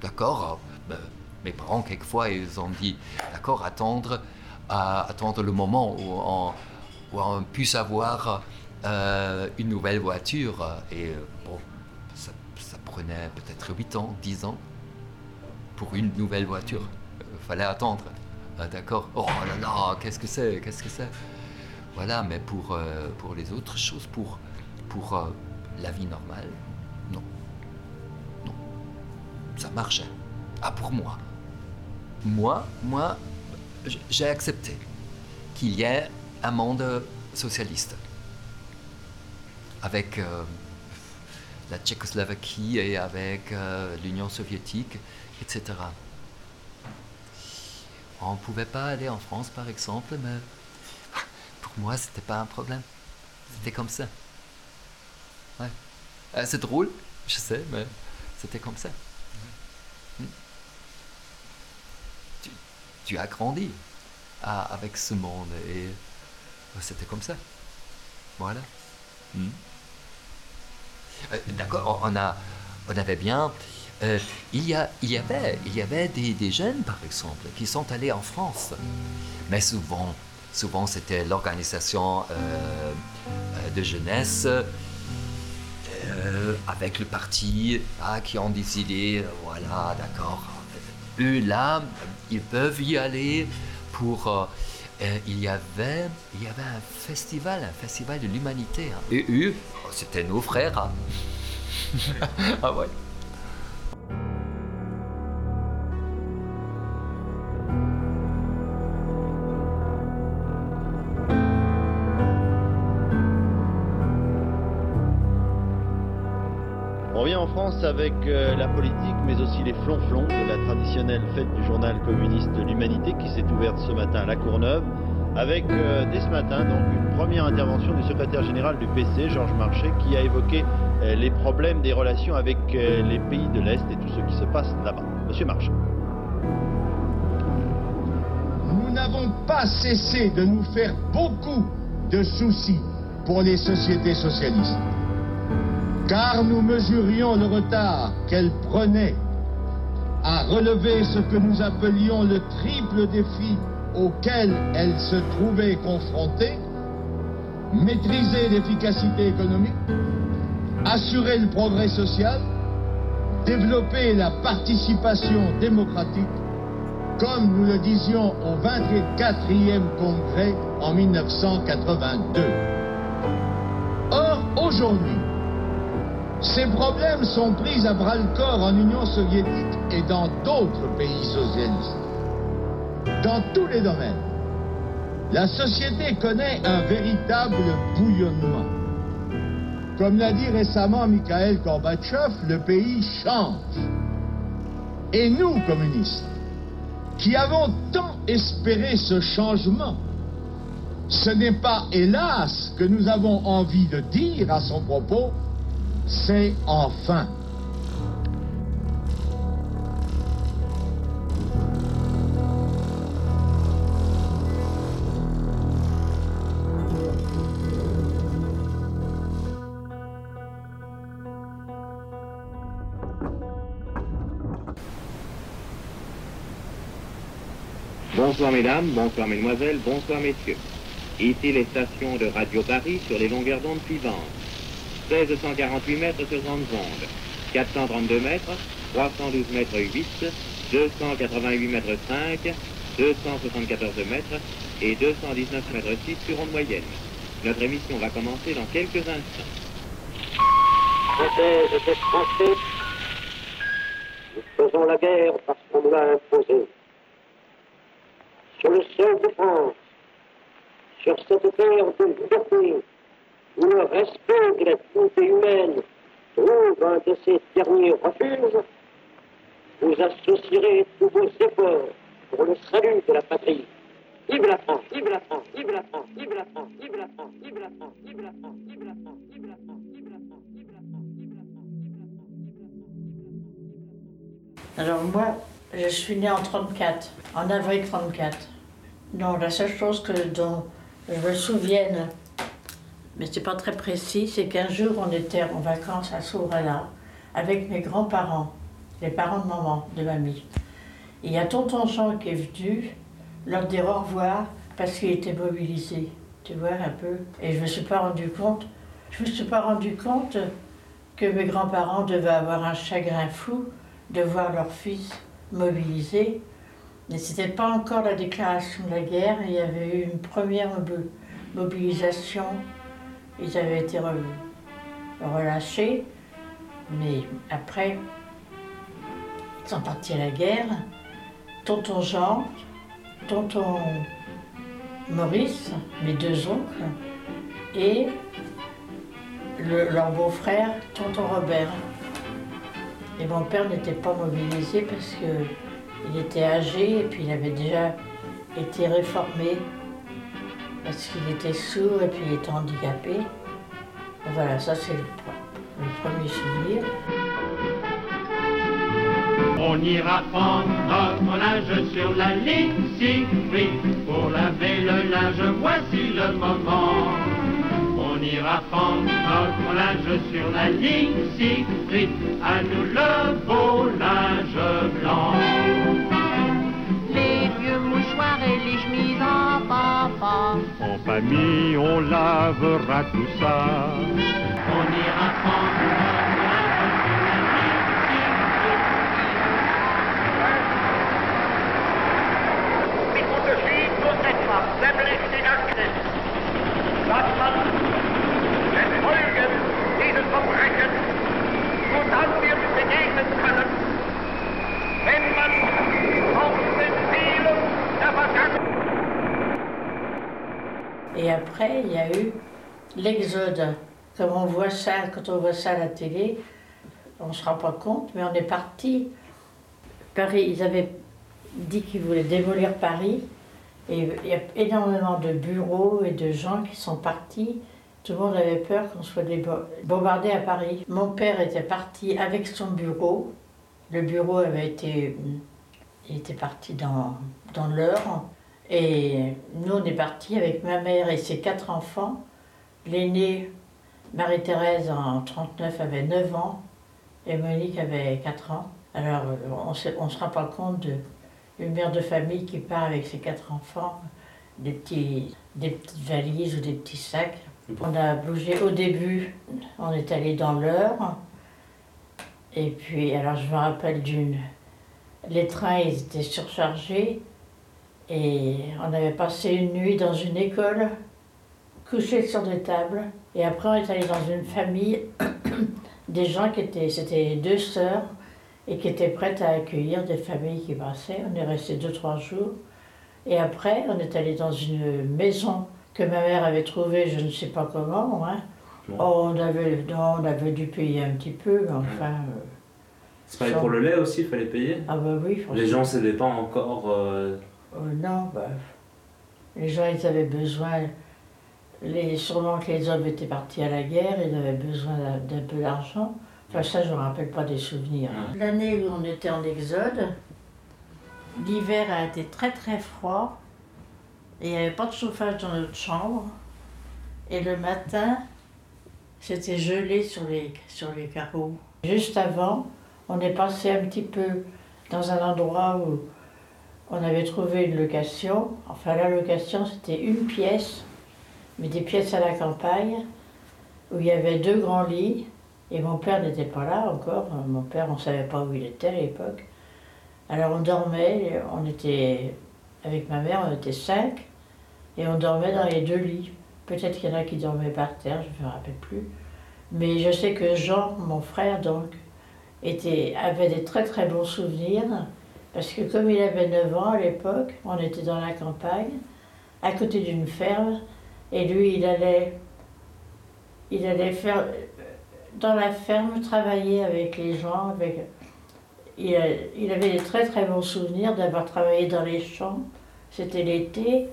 D'accord ben, Mes parents, quelquefois, ils ont dit, d'accord, attendre, attendre le moment où on, puisse avoir euh, une nouvelle voiture. Et euh, bon, ça, prenait peut-être 8 ans, 10 ans pour une nouvelle voiture. Il fallait attendre. Ah, d'accord Oh là là, qu'est-ce que c'est Qu'est-ce que c'est? Voilà, mais pour, euh, pour les autres choses, pour, pour euh, la vie normale, non. Non. Ça marchait. Ah, pour moi. Moi, moi, j'ai accepté qu'il y ait un monde socialiste. Avec euh, la Tchécoslovaquie et avec euh, l'Union soviétique, etc. On ne pouvait pas aller en France, par exemple, mais pour moi, c'était pas un problème. C'était comme ça. Ouais. Euh, c'est drôle, je sais, mais c'était comme ça. Mm. Tu, tu as grandi ah, avec ce monde et euh, c'était comme ça. Voilà. Mm. Euh, D'accord, on, a, on avait bien. euh, il, y a, il y avait, il y avait des, jeunes, par exemple, qui sont allés en France. Mais souvent, souvent c'était l'organisation de jeunesse avec le parti ah, qui ont décidé, voilà, d'accord. Eux là, ils peuvent y aller pour. euh, euh, il y avait, il y avait un festival, un festival de l'humanité. hein. Et eux, oh, c'était nos frères. hein. [laughs] ah ouais. Revient en France avec euh, la politique, mais aussi les flonflons de la traditionnelle fête du journal communiste L'Humanité qui s'est ouverte ce matin à La Courneuve, avec euh, dès ce matin donc une première intervention du secrétaire général du PC, Georges Marchais, qui a évoqué euh, les problèmes des relations avec les pays de l'Est et tout ce qui se passe là-bas. Monsieur Marchais. Nous n'avons pas cessé de nous faire beaucoup de soucis pour les sociétés socialistes. Car nous mesurions le retard qu'elles prenaient à relever ce que nous appelions le triple défi auquel elles se trouvaient confrontées, maîtriser l'efficacité économique, assurer le progrès social, développer la participation démocratique comme nous le disions au 24e congrès en 1982. Or, aujourd'hui, ces problèmes sont pris à bras-le-corps en Union soviétique et dans d'autres pays socialistes, dans tous les domaines. La société connaît un véritable bouillonnement. Comme l'a dit récemment Mikhail Gorbatchev, le pays change. Et nous, communistes, qui avons tant espéré ce changement, ce n'est pas, hélas, que nous avons envie de dire à son propos, c'est enfin. Bonsoir mesdames, bonsoir mesdemoiselles, bonsoir messieurs. Ici les stations de Radio Paris sur les longueurs d'onde suivantes. 1648 mètres sur grandes ondes, 432 mètres, 312 mètres 8, 288 mètres 5, 274 mètres et 219 mètres 6 sur onde moyenne. Notre émission va commencer dans quelques instants. Nous faisons la guerre parce qu'on nous l'a imposée. Sur le sol de France, sur cette terre de liberté, où le respect de la dignité humaine trouve un de ses derniers refuges, vous associerez tous vos efforts pour le salut de la patrie. Vive la France, vive la France, vive la France, vive la France, vive la France, vive la France, vive la France, vive la France, vive la France, la France, la France, vive la France. Alors moi, je suis née en 34, en avril 34. Non, la seule chose que dont je me souvienne, mais c'est pas très précis, c'est qu'un jour on était en vacances à Sourala avec mes grands-parents, les parents de maman, de mamie. Il y a tonton Jean qui est venu leur dire au revoir parce qu'il était mobilisé, tu vois un peu. Et je me suis pas rendu compte, je me suis pas rendu compte que mes grands-parents devaient avoir un chagrin fou de voir leur fils mobilisé. Mais c'était pas encore la déclaration de la guerre, il y avait eu une première mobi- mobilisation. Ils avaient été re- relâchés, mais après, ils sont partis à la guerre. Tonton Jean, tonton Maurice, mes deux oncles, et le- leur beau-frère, tonton Robert. Et mon père n'était pas mobilisé parce que il était âgé et puis il avait déjà été réformé parce qu'il était sourd et puis il était handicapé. Et voilà, ça c'est le, pre- le premier souvenir. On ira prendre notre linge sur la ligne Siegfried Pour laver le linge, voici le moment On ira prendre notre linge sur la ligne Siegfried À nous le beau linge blanc Les vieux mouchoirs et les chemises en papa. En famille, on lavera tout ça On ira prendre nämlich die. Dass man den Folgen dieses Verbrechens nur dann wird begegnen können, wenn man aus den Zielen der Vergangenheit Et après, il y a eu l'exode. Comme on voit ça, quand on voit ça à la télé, on ne se rend pas compte, mais on est parti. Paris, ils avaient dit qu'ils voulaient démolir Paris. Et il y a énormément de bureaux et de gens qui sont partis. Tout le monde avait peur qu'on soit bombardé à Paris. Mon père était parti avec son bureau. Le bureau avait été. Il était parti dans, dans l'heure. Et nous, on est partis avec ma mère et ses quatre enfants. L'aînée, Marie-Thérèse, en 39, avait 9 ans. Et Monique avait 4 ans. Alors, on ne se rend pas compte d'une mère de famille qui part avec ses quatre enfants, des, petits, des petites valises ou des petits sacs. On a bougé au début, on est allé dans l'heure. Et puis, alors je me rappelle d'une. Les trains, ils étaient surchargés. Et on avait passé une nuit dans une école, couché sur des tables. Et après, on est allé dans une famille, [coughs] des gens qui étaient. C'était deux sœurs et qui étaient prêtes à accueillir des familles qui passaient. On est resté deux, trois jours. Et après, on est allé dans une maison que ma mère avait trouvée, je ne sais pas comment. hein. Oh, on, avait, non, on avait dû payer un petit peu, mais enfin. euh, C'est pareil pour le lait aussi, il fallait payer Ah bah oui. Les gens s'aidaient pas encore. euh, Non, bah, les gens, ils avaient besoin. Les, sûrement que les hommes étaient partis à la guerre, ils avaient besoin d'un peu d'argent. Enfin, ça, je ne me rappelle pas des souvenirs. hein. L'année où on était en exode, l'hiver a été très très froid et il n'y avait pas de chauffage dans notre chambre. Et le matin, c'était gelé sur les, sur les carreaux. Juste avant, on est passé un petit peu dans un endroit où on avait trouvé une location. Enfin, la location, c'était une pièce, mais des pièces à la campagne, où il y avait deux grands lits. Et mon père n'était pas là encore. Mon père, on ne savait pas où il était à l'époque. Alors on dormait, on était, avec ma mère, on était cinq, et on dormait dans les deux lits. Peut-être qu'il y en a qui dormaient par terre, je ne me rappelle plus. Mais je sais que Jean, mon frère, donc, avait des très très bons souvenirs, parce que comme il avait 9 ans à l'époque, on était dans la campagne, à côté d'une ferme, et lui, il allait, il allait faire dans la ferme travailler avec les gens. Il, il avait des très très bons souvenirs d'avoir travaillé dans les champs. C'était l'été.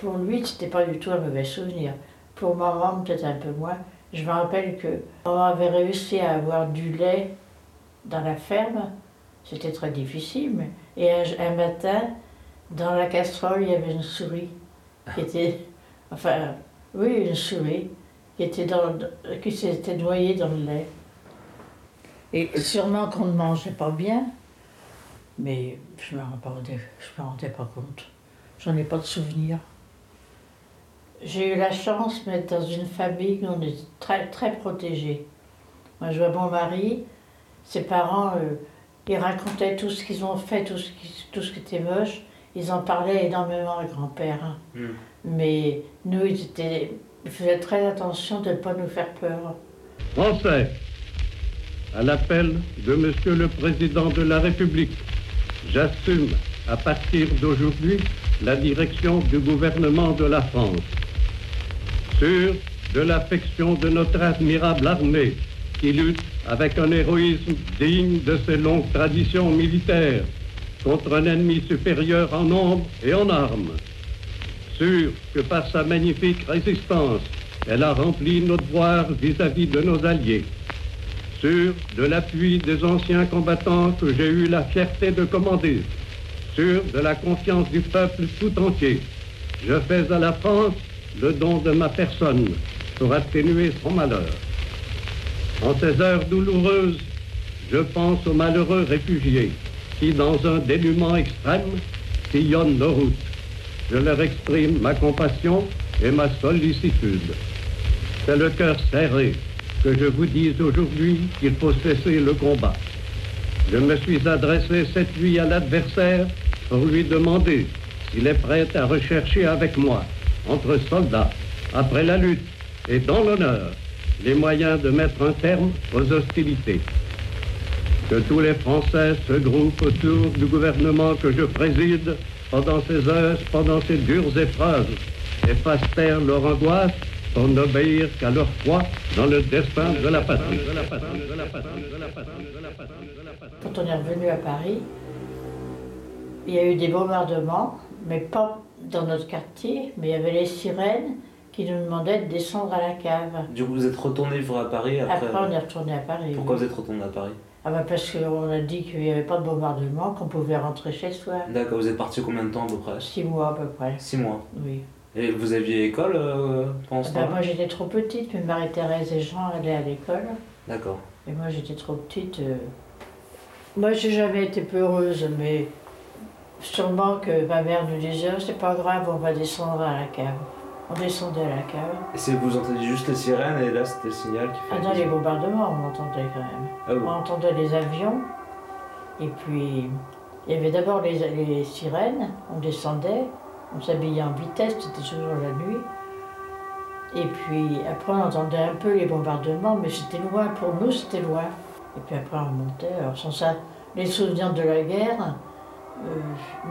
Pour lui, c'était pas du tout un mauvais souvenir. Pour maman, peut-être un peu moins. Je me rappelle que maman avait réussi à avoir du lait dans la ferme. C'était très difficile. mais- Et un, un matin, dans la casserole, il y avait une souris qui était. Enfin, oui, une souris qui, était dans, qui s'était noyée dans le lait. Et sûrement qu'on ne mangeait pas bien, mais je ne me rendais, je me rendais pas compte. J'en ai pas de souvenir. J'ai eu la chance d'être dans une famille où on est très, très protégés. Moi, je vois mon mari, ses parents, euh, ils racontaient tout ce qu'ils ont fait, tout ce qui, tout ce qui était moche. Ils en parlaient énormément, le grand-père. hein. hmm. Mais nous, ils, étaient, ils faisaient très attention de ne pas nous faire peur. Français, à l'appel de Monsieur le Président de la République, j'assume à partir d'aujourd'hui la direction du gouvernement de la France. Sûr de l'affection de notre admirable armée qui lutte avec un héroïsme digne de ses longues traditions militaires contre un ennemi supérieur en nombre et en armes. Sûr que par sa magnifique résistance, elle a rempli notre devoir vis-à-vis de nos alliés. Sûr de l'appui des anciens combattants que j'ai eu la fierté de commander. Sûr de la confiance du peuple tout entier. Je fais à la France le don de ma personne pour atténuer son malheur. En ces heures douloureuses, je pense aux malheureux réfugiés qui, dans un dénuement extrême, sillonnent nos routes. Je leur exprime ma compassion et ma sollicitude. C'est le cœur serré que je vous dis aujourd'hui qu'il faut cesser le combat. Je me suis adressé cette nuit à l'adversaire pour lui demander s'il est prêt à rechercher avec moi, entre soldats, après la lutte et dans l'honneur, les moyens de mettre un terme aux hostilités. Que tous les Français se groupent autour du gouvernement que je préside pendant ces heures, pendant ces dures épreuves, et fassent taire leur angoisse pour n'obéir qu'à leur foi dans le destin de la patrie. Quand on est revenu à Paris, il y a eu des bombardements, mais pas dans notre quartier, mais il y avait les sirènes qui nous demandaient de descendre à la cave. Du coup, vous êtes retourné vivre à Paris après. Après, on est retourné à Paris. Pourquoi oui. vous êtes retourné à Paris? Ah bah parce qu'on a dit qu'il n'y avait pas de bombardement, qu'on pouvait rentrer chez soi. D'accord, vous êtes parti combien de temps à peu près? Six mois à peu près. Six mois. Oui. Et vous aviez école euh, pendant ce Ah bah, temps-là? moi j'étais trop petite, mais Marie-Thérèse et Jean allaient à l'école. D'accord. Et moi j'étais trop petite. euh. Moi j'ai jamais été peureuse, mais sûrement que ma mère nous disait Oh, c'est pas grave, on va descendre à la cave. On descendait à la cave. Et c'est vous entendiez juste les sirènes et là c'était le signal qui fait. Ah, dans les bombardements, on entendait quand même. Ah oui. On entendait les avions. Et puis, il y avait d'abord les, les sirènes. On descendait. On s'habillait en vitesse. C'était toujours la nuit. Et puis, après, on entendait un peu les bombardements. Mais c'était loin. Pour nous, c'était loin. Et puis après, on montait. Alors, sans ça, les souvenirs de la guerre, Euh,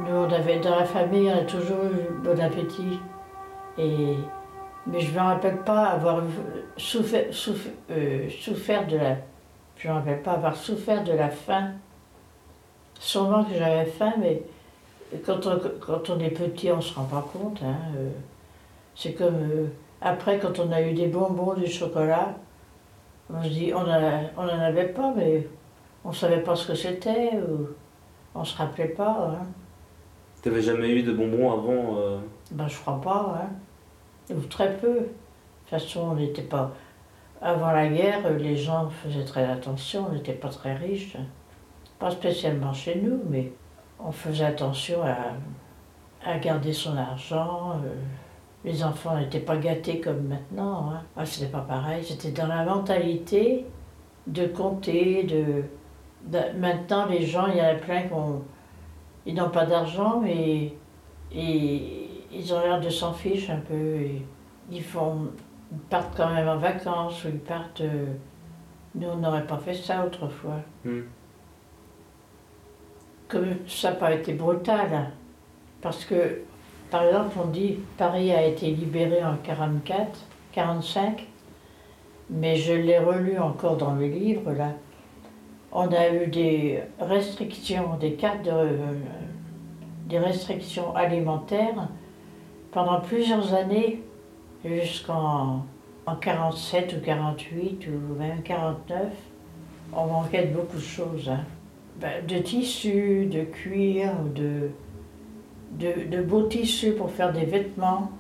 nous, on avait, dans la famille, on a toujours eu bon appétit. Et, mais je ne me rappelle pas avoir souffert, souffert, euh, souffert de la. Je me rappelle pas avoir souffert de la faim. Sûrement que j'avais faim, mais quand on, quand on est petit, on ne se rend pas compte. hein, euh. c'est comme euh, après, quand on a eu des bonbons, du chocolat, on se dit, on n'en avait pas, mais on ne savait pas ce que c'était, ou on ne se rappelait pas. Hein. T'avais jamais eu de bonbons avant euh, Ben, je crois pas, hein. Ou très peu. De toute façon, on n'était pas. Avant la guerre, les gens faisaient très attention, on n'était pas très riches. Pas spécialement chez nous, mais on faisait attention à, garder son argent. euh. Les enfants n'étaient pas gâtés comme maintenant. Hein. Ah, c'était pas pareil. C'était dans la mentalité de compter, de. Maintenant, les gens, il y en a plein qui n'ont pas d'argent, et ils ont l'air de s'en ficher un peu. et ils, font, ils partent quand même en vacances ou ils partent. euh, nous, on n'aurait pas fait ça autrefois. Hmm. Comme ça n'a pas été brutal. hein. Parce que, par exemple, on dit Paris a été libéré en 44, 45, mais je l'ai relu encore dans le livre là. On a eu des restrictions, des cartes de, euh, des restrictions alimentaires pendant plusieurs années, jusqu'en en 47 ou 48 ou même 49. On manquait de beaucoup de choses. hein. Ben, de tissus, de cuir, de, de, de beaux tissus pour faire des vêtements.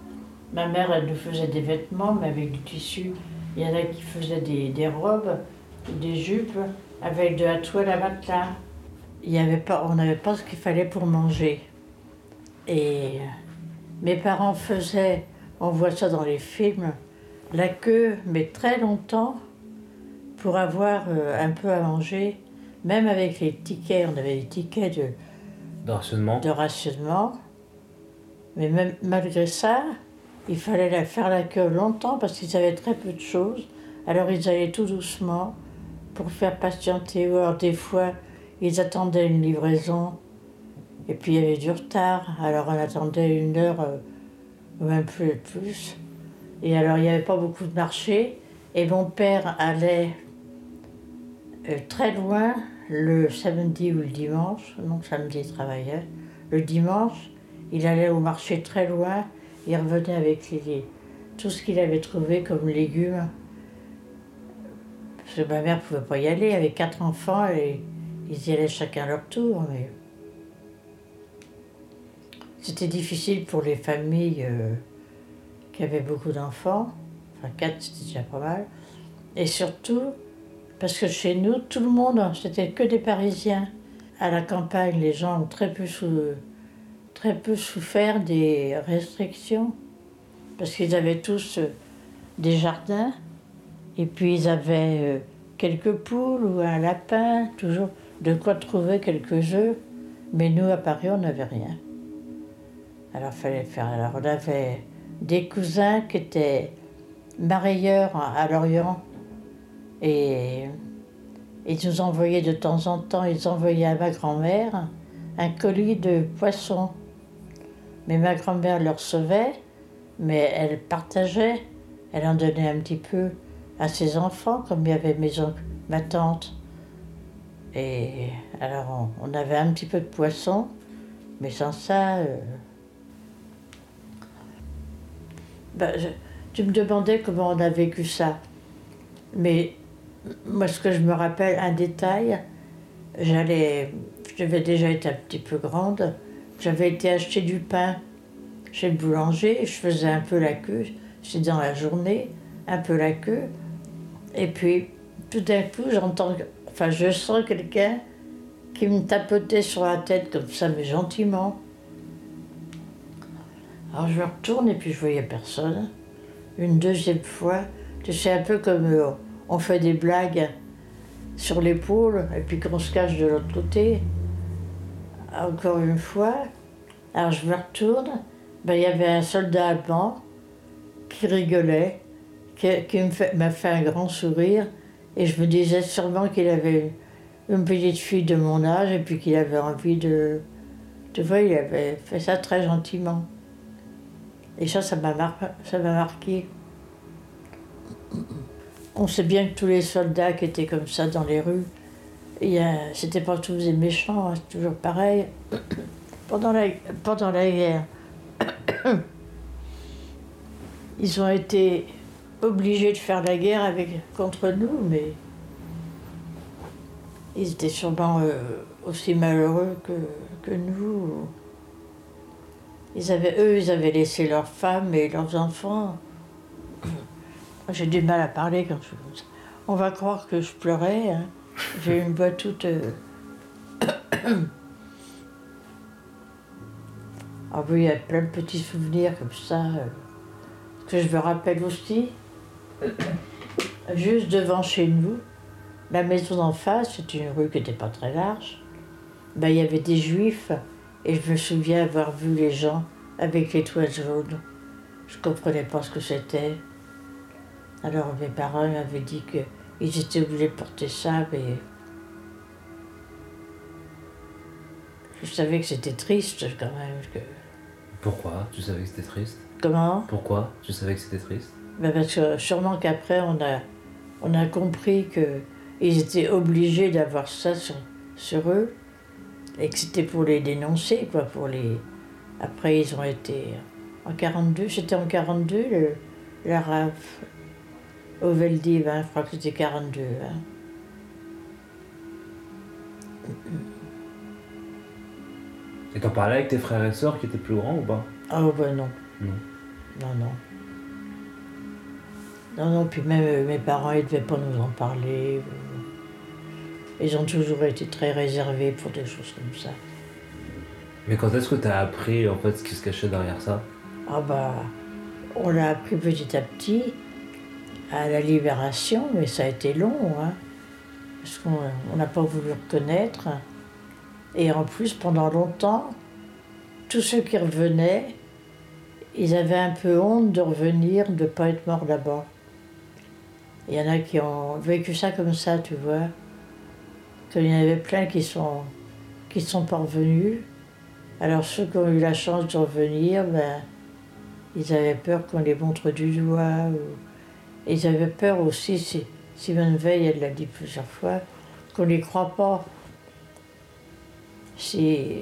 Ma mère, elle nous faisait des vêtements, mais avec du tissu. Il y en a qui faisaient des, des robes, des jupes, avec de la toile à matelas. Il y avait pas, on n'avait pas ce qu'il fallait pour manger. Et mes parents faisaient, on voit ça dans les films, la queue, mais très longtemps, pour avoir euh, un peu à manger. Même avec les tickets, on avait des tickets de, de rationnement. de rationnement. Mais même malgré ça, il fallait la- faire la queue longtemps parce qu'ils avaient très peu de choses. Alors ils allaient tout doucement pour faire patienter. Ou alors des fois, ils attendaient une livraison et puis il y avait du retard. Alors on attendait une heure euh, ou même plus. plus. Et alors il n'y avait pas beaucoup de marché. Et mon père allait euh, très loin le samedi ou le dimanche. Non, samedi il travaillait. Le dimanche, il allait au marché très loin. Il revenait avec les, tout ce qu'il avait trouvé comme légumes. Parce que ma mère ne pouvait pas y aller, elle avait quatre enfants et ils y allaient chacun leur tour. Mais c'était difficile pour les familles euh, qui avaient beaucoup d'enfants. Enfin, quatre, c'était déjà pas mal. Et surtout, parce que chez nous, tout le monde, c'était que des Parisiens. À la campagne, les gens ont très peu, souffert des restrictions. Parce qu'ils avaient tous euh, des jardins. Et puis ils avaient euh, quelques poules ou un lapin, toujours de quoi trouver quelques œufs. Mais nous, à Paris, on n'avait rien. Alors, fallait faire. Alors, on avait des cousins qui étaient marailleurs à Lorient. Et ils nous envoyaient de temps en temps, ils envoyaient à ma grand-mère un colis de poissons. Mais ma grand-mère le recevait, mais elle partageait, elle en donnait un petit peu à ses enfants, comme il y avait mes oncles, ma tante. Et alors on, avait un petit peu de poisson, mais sans ça. euh, ben, je- tu me demandais comment on a vécu ça. Mais moi, ce que je me rappelle, un détail, j'allais. J'avais déjà été un petit peu grande. J'avais été acheter du pain chez le boulanger. Je faisais un peu la queue. C'est dans la journée, un peu la queue. Et puis, tout d'un coup, j'entends. Enfin, je sens quelqu'un qui me tapotait sur la tête comme ça, mais gentiment. Alors je me retourne et puis je voyais personne. Une deuxième fois, sais, un peu comme euh, on fait des blagues sur l'épaule et puis qu'on se cache de l'autre côté. Encore une fois, alors je me retourne, ben, il y avait un soldat allemand qui rigolait, qui, me fait- m'a fait un grand sourire et je me disais sûrement qu'il avait une petite fille de mon âge et puis qu'il avait envie de, Tu vois, il avait fait ça très gentiment. Et ça, ça m'a marqué. On sait bien que tous les soldats qui étaient comme ça dans les rues, c'était pas tous des méchants, hein, c'est toujours pareil. Pendant la, guerre, [coughs] ils ont été obligés de faire la guerre avec, contre nous, mais ils étaient sûrement euh, aussi malheureux que nous. Ils avaient, eux, ils avaient laissé leurs femmes et leurs enfants. J'ai du mal à parler quand je... On va croire que je pleurais. hein. J'ai une voix toute... euh, [coughs] Ah oui, il y a plein de petits souvenirs comme ça. euh, que je me rappelle aussi. [coughs] Juste devant chez nous, la maison d'en face, c'est une rue qui n'était pas très large. Ben, il y avait des juifs et je me souviens avoir vu les gens avec les toiles jaunes. Je comprenais pas ce que c'était. Alors mes parents m'avaient dit qu'ils étaient obligés de porter ça, mais je savais que c'était triste quand même. que- Pourquoi Tu savais que c'était triste? Comment? Pourquoi Tu savais que c'était triste? Ben parce que sûrement qu'après, on a, on a compris qu'ils étaient obligés d'avoir ça sur, sur eux et que c'était pour les dénoncer, quoi, pour les... Après, ils ont été en 42, c'était en 42, le, la RAF au Veldiv, hein, je crois que c'était 42. hein. Et t'en parlais avec tes frères et sœurs qui étaient plus grands ou pas? Oh ben non. Non. Non, non. Non, non, puis même euh, mes parents, ils ne devaient pas nous en parler. Ils ont toujours été très réservés pour des choses comme ça. Mais quand est-ce que t'as appris en fait ce qui se cachait derrière ça? Ah bah, on l'a appris petit à petit à la libération, mais ça a été long, hein, parce qu'on on n'a pas voulu reconnaître. Et en plus, pendant longtemps, tous ceux qui revenaient, ils avaient un peu honte de revenir, de ne pas être morts là-bas. Il y en a qui ont vécu ça comme ça, tu vois. Qu'il y en avait plein qui sont, qui sont pas revenus. Alors ceux qui ont eu la chance de revenir, ben, ils avaient peur qu'on les montre du doigt. Ils avaient peur aussi, si Simone Veil, elle l'a dit plusieurs fois, qu'on ne les croit pas. Si,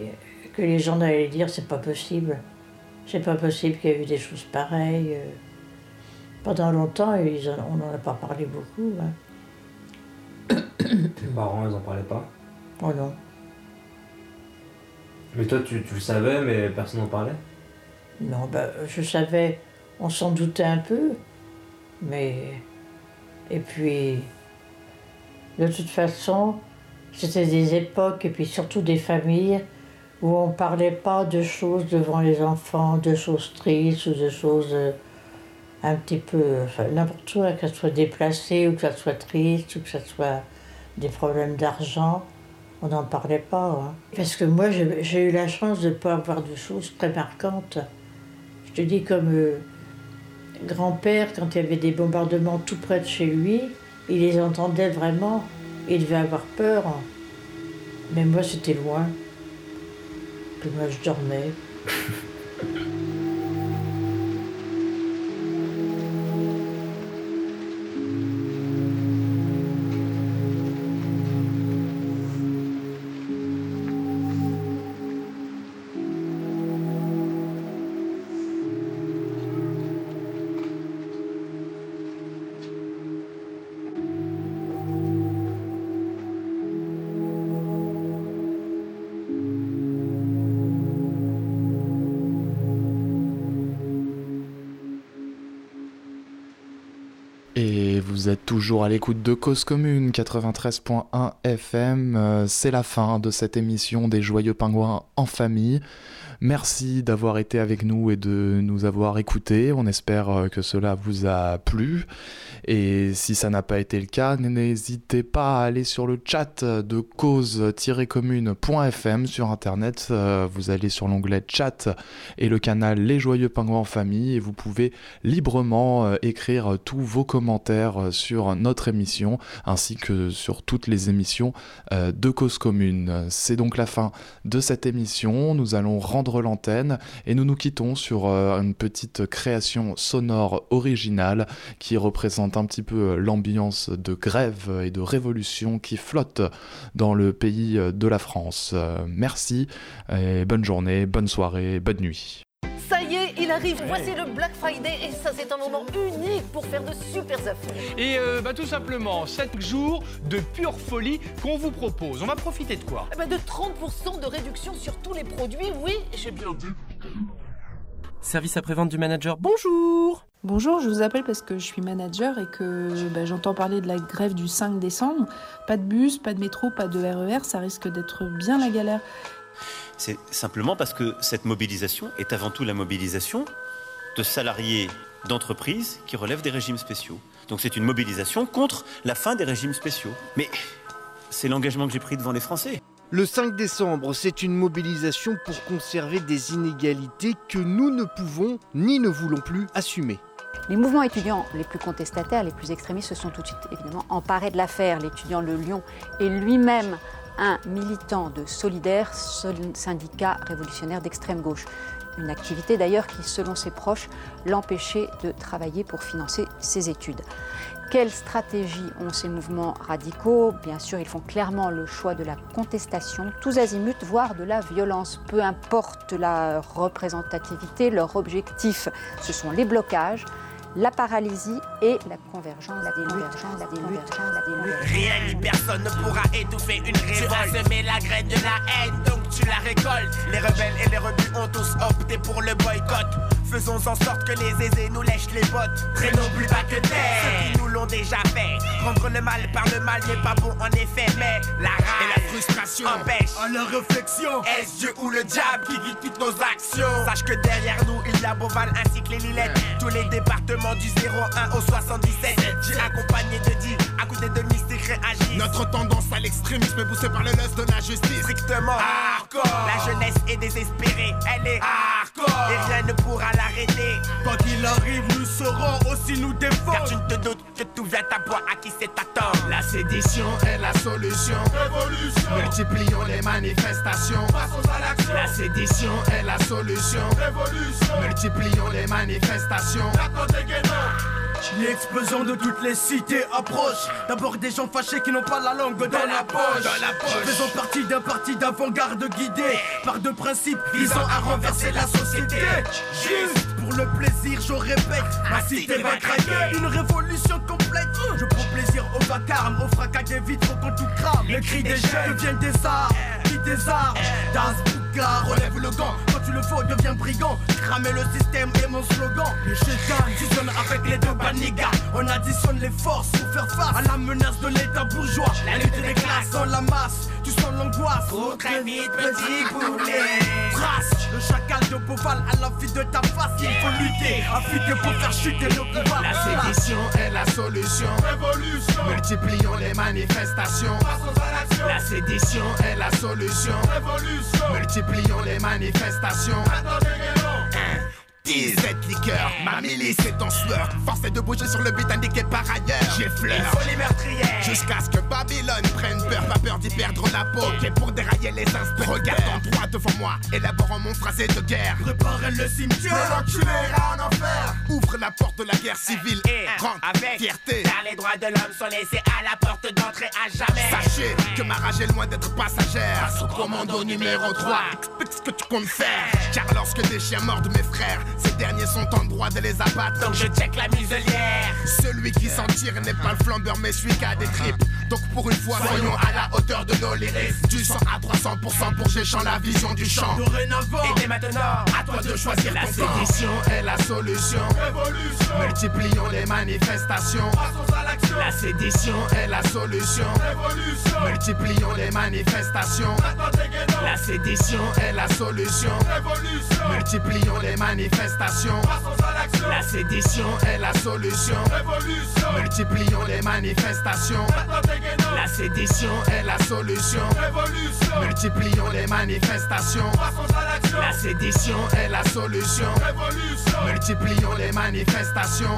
que les gens allaient dire c'est pas possible. C'est pas possible qu'il y ait eu des choses pareilles. Pendant longtemps, ils on n'en a pas parlé beaucoup. hein. [coughs] Tes parents, ils en parlaient pas Oh non. Mais toi, tu, tu le savais, mais personne n'en parlait Non, ben, je savais, on s'en doutait un peu, mais. Et puis, de toute façon, c'était des époques et puis surtout des familles où on ne parlait pas de choses devant les enfants, de choses tristes ou de choses euh, un petit peu. N'importe quoi, que ça soit déplacé ou que ça soit triste ou que ça soit des problèmes d'argent. On n'en parlait pas. hein. Parce que moi, j'ai j'ai eu la chance de ne pas avoir de choses très marquantes. Je te dis, comme euh, grand-père, quand il y avait des bombardements tout près de chez lui, il les entendait vraiment. Il devait avoir peur. Mais moi, c'était loin. Puis moi, je dormais. [laughs] Et vous êtes toujours à l'écoute de Cause Commune 93.1 FM. Euh, C'est la fin de cette émission des Joyeux Pingouins en famille. Merci d'avoir été avec nous et de nous avoir écoutés. On espère euh, que cela vous a plu. Et si ça n'a pas été le cas, n'hésitez pas à aller sur le chat de cause-commune.fm sur internet. Euh, Vous allez sur l'onglet chat et le canal Les Joyeux Pingouins en Famille et vous pouvez librement écrire tous vos commentaires euh, notre émission ainsi que sur toutes les émissions euh, de Cause Commune. C'est donc la fin de cette émission. Nous allons rendre l'antenne et nous nous quittons sur euh, une petite création sonore originale qui représente un petit peu euh, l'ambiance de grève et de révolution qui flotte dans le pays de la France. Merci et bonne journée, bonne soirée, bonne nuit. Ça y est, il arrive. Voici le Black Friday et ça, c'est un moment unique pour faire de super affaires. Et euh, bah, tout simplement, 7 jours de pure folie qu'on vous propose. On va profiter de quoi? Eh ben, de 30% de réduction sur tous les produits, oui, j'ai bien dit. Service après-vente du manager, bonjour Bonjour, je vous appelle parce que je suis manager et que bah, j'entends parler de la grève du 5 décembre. Pas de bus, pas de métro, pas de RER, ça risque d'être bien la galère. C'est simplement parce que cette mobilisation est avant tout la mobilisation de salariés d'entreprises qui relèvent des régimes spéciaux. Donc c'est une mobilisation contre la fin des régimes spéciaux. Mais c'est l'engagement que j'ai pris devant les Français. Le 5 décembre, c'est une mobilisation pour conserver des inégalités que nous ne pouvons ni ne voulons plus assumer. Les mouvements étudiants les plus contestataires, les plus extrémistes, se sont tout de suite évidemment emparés de l'affaire. L'étudiant Le Lyon est lui-même un militant de Solidaire, sol- syndicat révolutionnaire d'extrême gauche. Une activité d'ailleurs qui, selon ses proches, l'empêchait de travailler pour financer ses études. Quelle stratégie ont ces mouvements radicaux? Bien sûr, ils font clairement le choix de la contestation, tous azimuts, voire de la violence. Peu importe la représentativité, leur objectif, ce sont les blocages, la paralysie et la convergence des luttes. La convergence des luttes. Rien ni personne ne pourra étouffer une révolte. Tu as semé la graine de la haine, donc tu la récoltes. Les rebelles et les rebus ont tous opté pour le boycott. Faisons en sorte que les aisés nous lèchent les bottes. Traînons plus bas que terre. Ceux qui nous l'ont déjà fait. Rendre le mal par le mal n'est pas bon en effet, mais la rage et la frustration empêchent à leur réflexion. Est-ce Dieu ou le diable qui guide toutes nos actions? Sache que derrière nous, il y a Beauval ainsi que les Lilettes. Tous les départements du 01 au 77. J'ai accompagné de 10 à côté de mystique réagissent. Notre tendance à l'extrémisme est poussée par le lust de la justice. Strictement hardcore. La jeunesse est désespérée, elle est hardcore. Et rien ne pourra l'arrêter. Quand il arrive, nous saurons aussi nous défendre. Car tu ne te doutes que tout vient à boire à qui c'est attend. La sédition est la solution. Révolution. Multiplions les manifestations. Passons à l'action. La sédition est la solution. Révolution. Multiplions les manifestations. L'explosion de toutes les cités approche. D'abord des gens fâchés qui n'ont pas la langue dans, la, poche. Dans la poche. Faisons partie d'un parti d'avant-garde guidé par deux principes visant à renverser la société. Juste pour le plaisir, je répète, ma cité va craquer. Une révolution complète. Je prends plaisir au vacarme, au fracas des vitres quand tout crame. Les cris des jeunes deviennent des arts, qui des armes. Das Relève le gant. Quand tu le faut, deviens brigand. Cramer le système est mon slogan. Les chétans fusionnent avec les deux banigas. On additionne les forces pour faire face à la menace de l'état bourgeois. La lutte des classes dans la masse. Tu sens l'angoisse. Faut très vite, petit poulet. Trace le chacal de Beauval à la vie de ta face. Il faut lutter, affûter pour faire chuter le pouvoir. La sédition est la solution. Révolution. Multiplions les manifestations. La sédition est la solution. Révolution. Multiplions les manifestations. Disette liqueur, ma milice est en sueur. Force est de bouger sur le but indiqué par ailleurs. J'effleure. Les meurtrières. Jusqu'à ce que Babylone prenne peur, pas peur d'y perdre la peau. Ok, pour dérailler les instants. Regarde en droit devant moi, élaborant mon phrasé de guerre. Préparez le cimetière. l'enculé en enfer. Ouvre la porte de la guerre civile. Et rentre avec fierté. Car les droits de l'homme sont laissés à la porte d'entrée à jamais. Sachez que ma rage est loin d'être passagère. Face au commando numéro 3, explique ce que tu comptes faire. Car lorsque des chiens mordent mes frères, ces derniers sont en droit de les abattre. Donc je check la muselière. Celui qui s'en tire n'est pas le flambeur, mais celui qui a des tripes. Donc pour une fois, soyons à la hauteur. de nos lyrics. Du 100 à 300% pour Géchant la vision du champ. Nous rénovons. Et dès maintenant, à toi de choisir La sédition est la solution. Révolution. Multiplions les manifestations. Passons à l'action. La sédition est la solution. Révolution. Multiplions les manifestations. La sédition est la solution. Révolution. Multiplions les manifestations. La sédition est la solution. Révolution. Multiplions les manifestations. La sédition est la solution. Révolution. Multiplions les manifestations. La sédition est la solution. Révolution. Multiplions les manifestations.